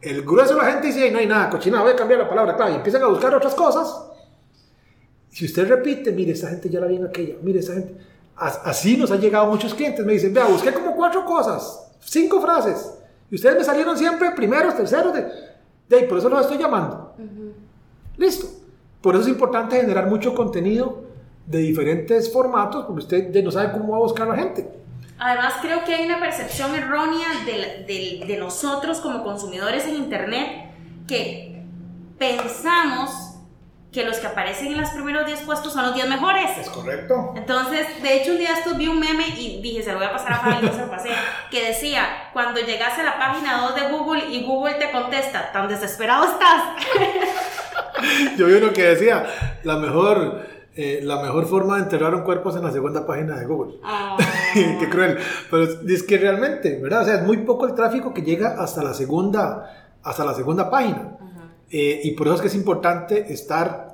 El grueso de la gente dice, no hay nada, cochina, voy a cambiar la palabra clave. Y empiezan a buscar otras cosas. Si usted repite, mire, esa gente ya la vi en aquella, mire, esa gente Así nos han llegado muchos clientes. Me dicen, vea, busqué como cuatro cosas, cinco frases. Y ustedes me salieron siempre primeros, terceros. De, de por eso los estoy llamando. Listo. Por eso es importante generar mucho contenido de diferentes formatos, porque usted no sabe cómo va a buscar a la gente. Además, creo que hay una percepción errónea de, de, de nosotros como consumidores en Internet que pensamos que los que aparecen en los primeros 10 puestos son los 10 mejores. Es correcto. Entonces, de hecho, un día esto vi un meme y dije, se lo voy a pasar a Fabi, no se lo pasé, *laughs* que decía, cuando llegas a la página 2 de Google y Google te contesta, tan desesperado estás. *laughs* Yo vi uno que decía, la mejor eh, la mejor forma de enterrar un cuerpo es en la segunda página de Google. Oh. *laughs* Qué cruel. Pero es que realmente, ¿verdad? O sea, es muy poco el tráfico que llega hasta la segunda, hasta la segunda página. Eh, y por eso es que es importante estar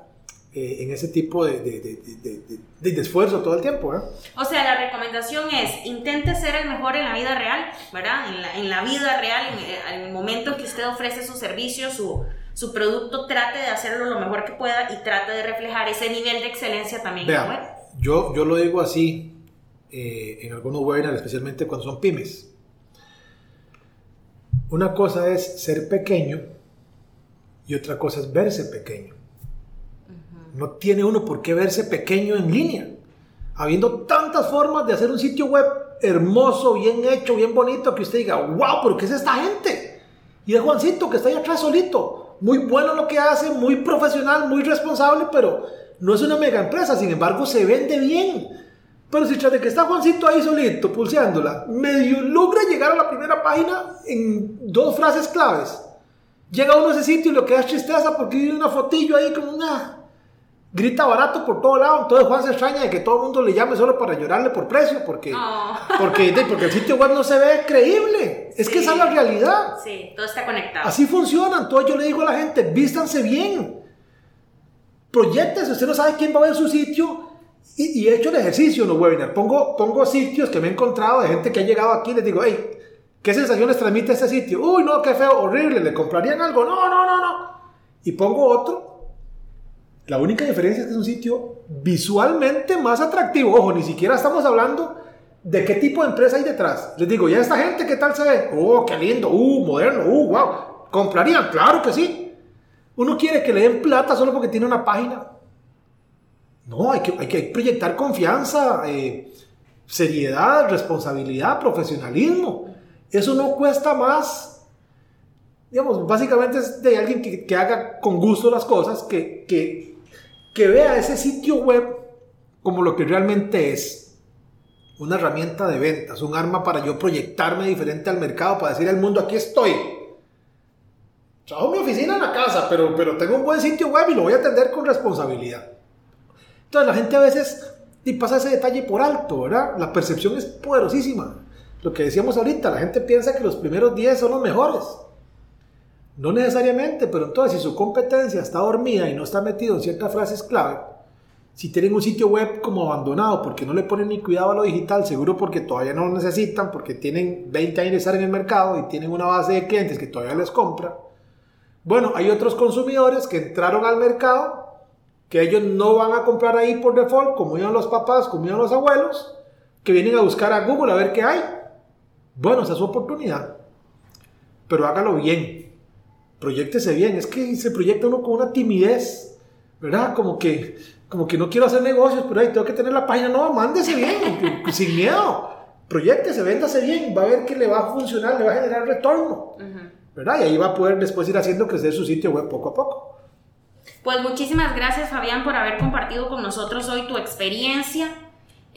eh, en ese tipo de, de, de, esfuerzo todo el tiempo. ¿eh? O sea, la recomendación es, intente ser el mejor en la vida real, ¿verdad? En la, en la vida real, en, el momento que usted ofrece su servicio, su, su producto, trate de hacerlo lo mejor que pueda y trate de reflejar ese nivel de excelencia también en la web. Yo, yo lo digo así eh, en algunos webinars, especialmente cuando son pymes. Una cosa es ser pequeño y otra cosa es verse pequeño. No tiene uno por qué verse pequeño en línea. Habiendo tantas formas de hacer un sitio web hermoso, bien hecho, bien bonito, que usted diga, wow, pero ¿qué es esta gente? Y es Juancito que está ahí atrás solito. Muy bueno lo que hace, muy profesional, muy responsable, pero no es una mega empresa, sin embargo se vende bien. Pero si tras de que está Juancito ahí solito, pulseándola, medio logra llegar a la primera página en dos frases claves. Llega uno a ese sitio y lo que da tristeza porque hay una fotillo ahí como una grita barato por todo lado. Entonces Juan se extraña de que todo el mundo le llame solo para llorarle por precio, porque, *laughs* porque, porque el sitio web no se ve creíble. Es que esa es la realidad. Sí, todo está conectado. Así funciona. Entonces yo le digo a la gente, vístanse bien. Proyectes, usted no sabe quién va a ver su sitio. Y, he hecho el ejercicio en los webinars. Pongo, pongo sitios que me he encontrado de gente que ha llegado aquí y les digo, hey, ¿qué sensaciones transmite este sitio? Uy, no, qué feo, horrible, ¿le comprarían algo? No, no, no, no. Y pongo otro la única diferencia es que es un sitio visualmente más atractivo. Ojo, ni siquiera estamos hablando de qué tipo de empresa hay detrás. Les digo, ¿ya esta gente qué tal se ve? Oh, qué lindo, uh, moderno, uh, wow. ¿Comprarían? Claro que sí. Uno quiere que le den plata solo porque tiene una página. No, hay que, hay que proyectar confianza, eh, seriedad, responsabilidad, profesionalismo. Eso no cuesta más. Digamos, básicamente es de alguien que, que haga con gusto las cosas, que, que que vea ese sitio web como lo que realmente es. Una herramienta de ventas, un arma para yo proyectarme diferente al mercado, para decir al mundo, aquí estoy. Trabajo mi oficina en la casa, pero, pero tengo un buen sitio web y lo voy a atender con responsabilidad. Entonces la gente a veces y pasa ese detalle por alto, ¿verdad? La percepción es poderosísima. Lo que decíamos ahorita, la gente piensa que los primeros 10 son los mejores. No necesariamente, pero entonces si su competencia está dormida y no está metido en ciertas frases clave, si tienen un sitio web como abandonado porque no le ponen ni cuidado a lo digital, seguro porque todavía no lo necesitan, porque tienen 20 años de estar en el mercado y tienen una base de clientes que todavía les compra. Bueno, hay otros consumidores que entraron al mercado, que ellos no van a comprar ahí por default, como iban los papás, como iban los abuelos, que vienen a buscar a Google a ver qué hay. Bueno, esa es su oportunidad. Pero hágalo bien proyectese bien. Es que se proyecta uno con una timidez, ¿verdad? Como que, como que no quiero hacer negocios, pero ahí tengo que tener la página. No, mándese bien, *laughs* sin miedo. Proyectese, véndase bien, va a ver que le va a funcionar, le va a generar retorno, ¿verdad? Y ahí va a poder después ir haciendo crecer su sitio web poco a poco. Pues muchísimas gracias Fabián por haber compartido con nosotros hoy tu experiencia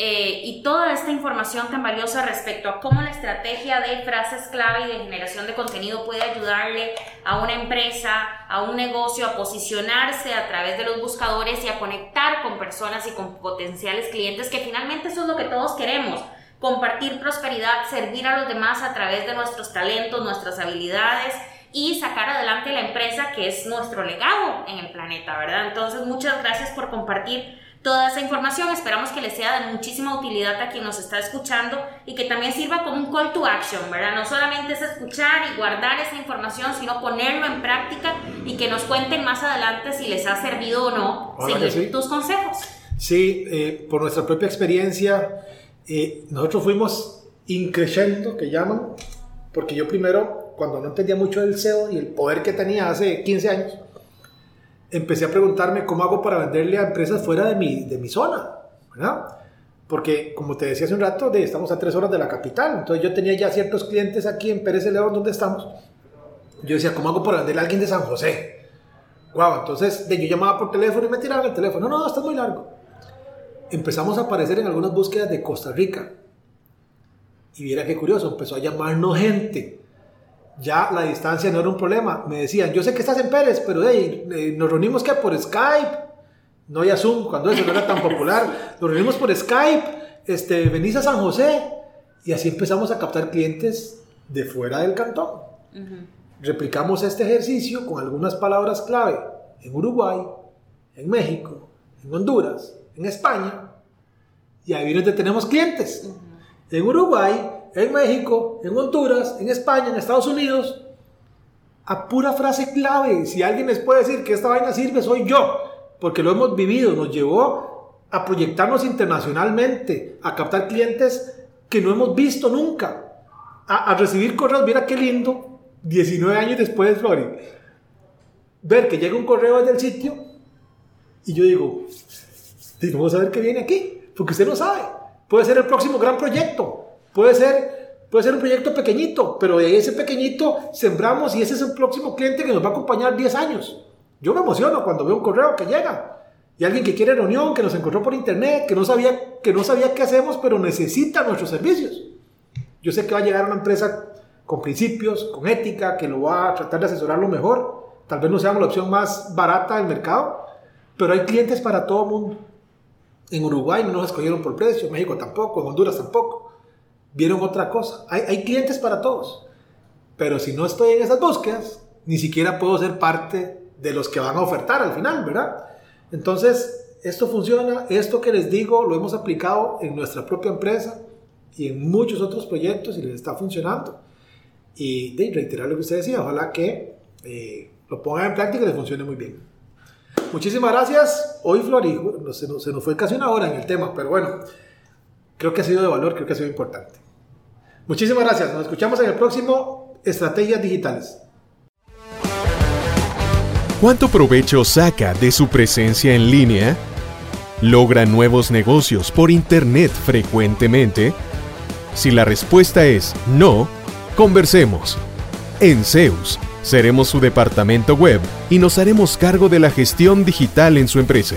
eh, y toda esta información tan valiosa respecto a cómo la estrategia de frases clave y de generación de contenido puede ayudarle a una empresa, a un negocio a posicionarse a través de los buscadores y a conectar con personas y con potenciales clientes, que finalmente eso es lo que todos queremos. Compartir prosperidad, servir a los demás a través de nuestros talentos, nuestras habilidades y sacar adelante la empresa que es nuestro legado en el planeta, ¿verdad? Entonces, muchas gracias por compartir toda esa información. Esperamos que les sea de muchísima utilidad a quien nos está escuchando y que también sirva como un call to action, ¿verdad? No solamente es escuchar y guardar esa información, sino ponerlo en práctica y que nos cuenten más adelante si les ha servido o no seguir tus consejos. Sí, eh, por nuestra propia experiencia, eh, nosotros fuimos increciendo, que llaman, porque yo primero, cuando no entendía mucho del SEO y el poder que tenía hace 15 años, empecé a preguntarme cómo hago para venderle a empresas fuera de mi, de mi zona, ¿verdad? Porque, como te decía hace un rato, de, estamos a tres horas de la capital. Entonces, yo tenía ya ciertos clientes aquí en Pérez León, donde estamos. Yo decía, ¿cómo hago para venderle a alguien de San José? Wow, entonces de, yo llamaba por teléfono y me tiraban el teléfono. No, no, está muy largo. Empezamos a aparecer en algunas búsquedas de Costa Rica. Y viera qué curioso, empezó a llamarnos gente ya la distancia no era un problema. Me decían, yo sé que estás en Pérez, pero hey, eh, nos reunimos que por Skype. no había Zoom, cuando eso no era tan popular. *laughs* Nos reunimos por Skype, este, venís a San José y así empezamos a captar clientes de fuera del cantón. Replicamos este ejercicio con algunas palabras clave en Uruguay, en México, en Honduras, en España y ahí donde tenemos clientes. En Uruguay, en México, en Honduras, en España, en Estados Unidos, a pura frase clave. Si alguien les puede decir que esta vaina sirve, soy yo porque lo hemos vivido, nos llevó a proyectarnos internacionalmente, a captar clientes que no hemos visto nunca, a, recibir correos, mira qué lindo, 19 años después, Flori, ver que llega un correo desde el sitio y yo digo, vamos a ver qué viene aquí, porque usted no sabe, puede ser el próximo gran proyecto, puede ser, puede ser un proyecto pequeñito, pero de ese pequeñito sembramos y ese es el próximo cliente que nos va a acompañar 10 años. Yo me emociono cuando veo un correo que llega y alguien que quiere reunión, que nos encontró por internet, que no sabía, que no sabía qué hacemos, pero necesita nuestros servicios. Yo sé que va a llegar una empresa con principios, con ética, que lo va a tratar de asesorar lo mejor. Tal vez no seamos la opción más barata del mercado, pero hay clientes para todo el mundo. En Uruguay no nos escogieron por precio, en México tampoco, en Honduras tampoco. Vieron otra cosa. Hay, hay clientes para todos. Pero si no estoy en esas búsquedas, ni siquiera puedo ser parte de los que van a ofertar al final, ¿verdad? Entonces, esto funciona, esto que les digo lo hemos aplicado en nuestra propia empresa y en muchos otros proyectos y les está funcionando. Y de reiterar lo que usted decía, ojalá que eh, lo pongan en práctica y les funcione muy bien. Muchísimas gracias. Hoy, Flori, se nos, se nos fue casi una hora en el tema, pero bueno, creo que ha sido de valor, creo que ha sido importante. Muchísimas gracias. Nos escuchamos en el próximo Estrategias Digitales. ¿Cuánto provecho saca de su presencia en línea? ¿Logra nuevos negocios por Internet frecuentemente? Si la respuesta es no, conversemos. En Zeus, seremos su departamento web y nos haremos cargo de la gestión digital en su empresa,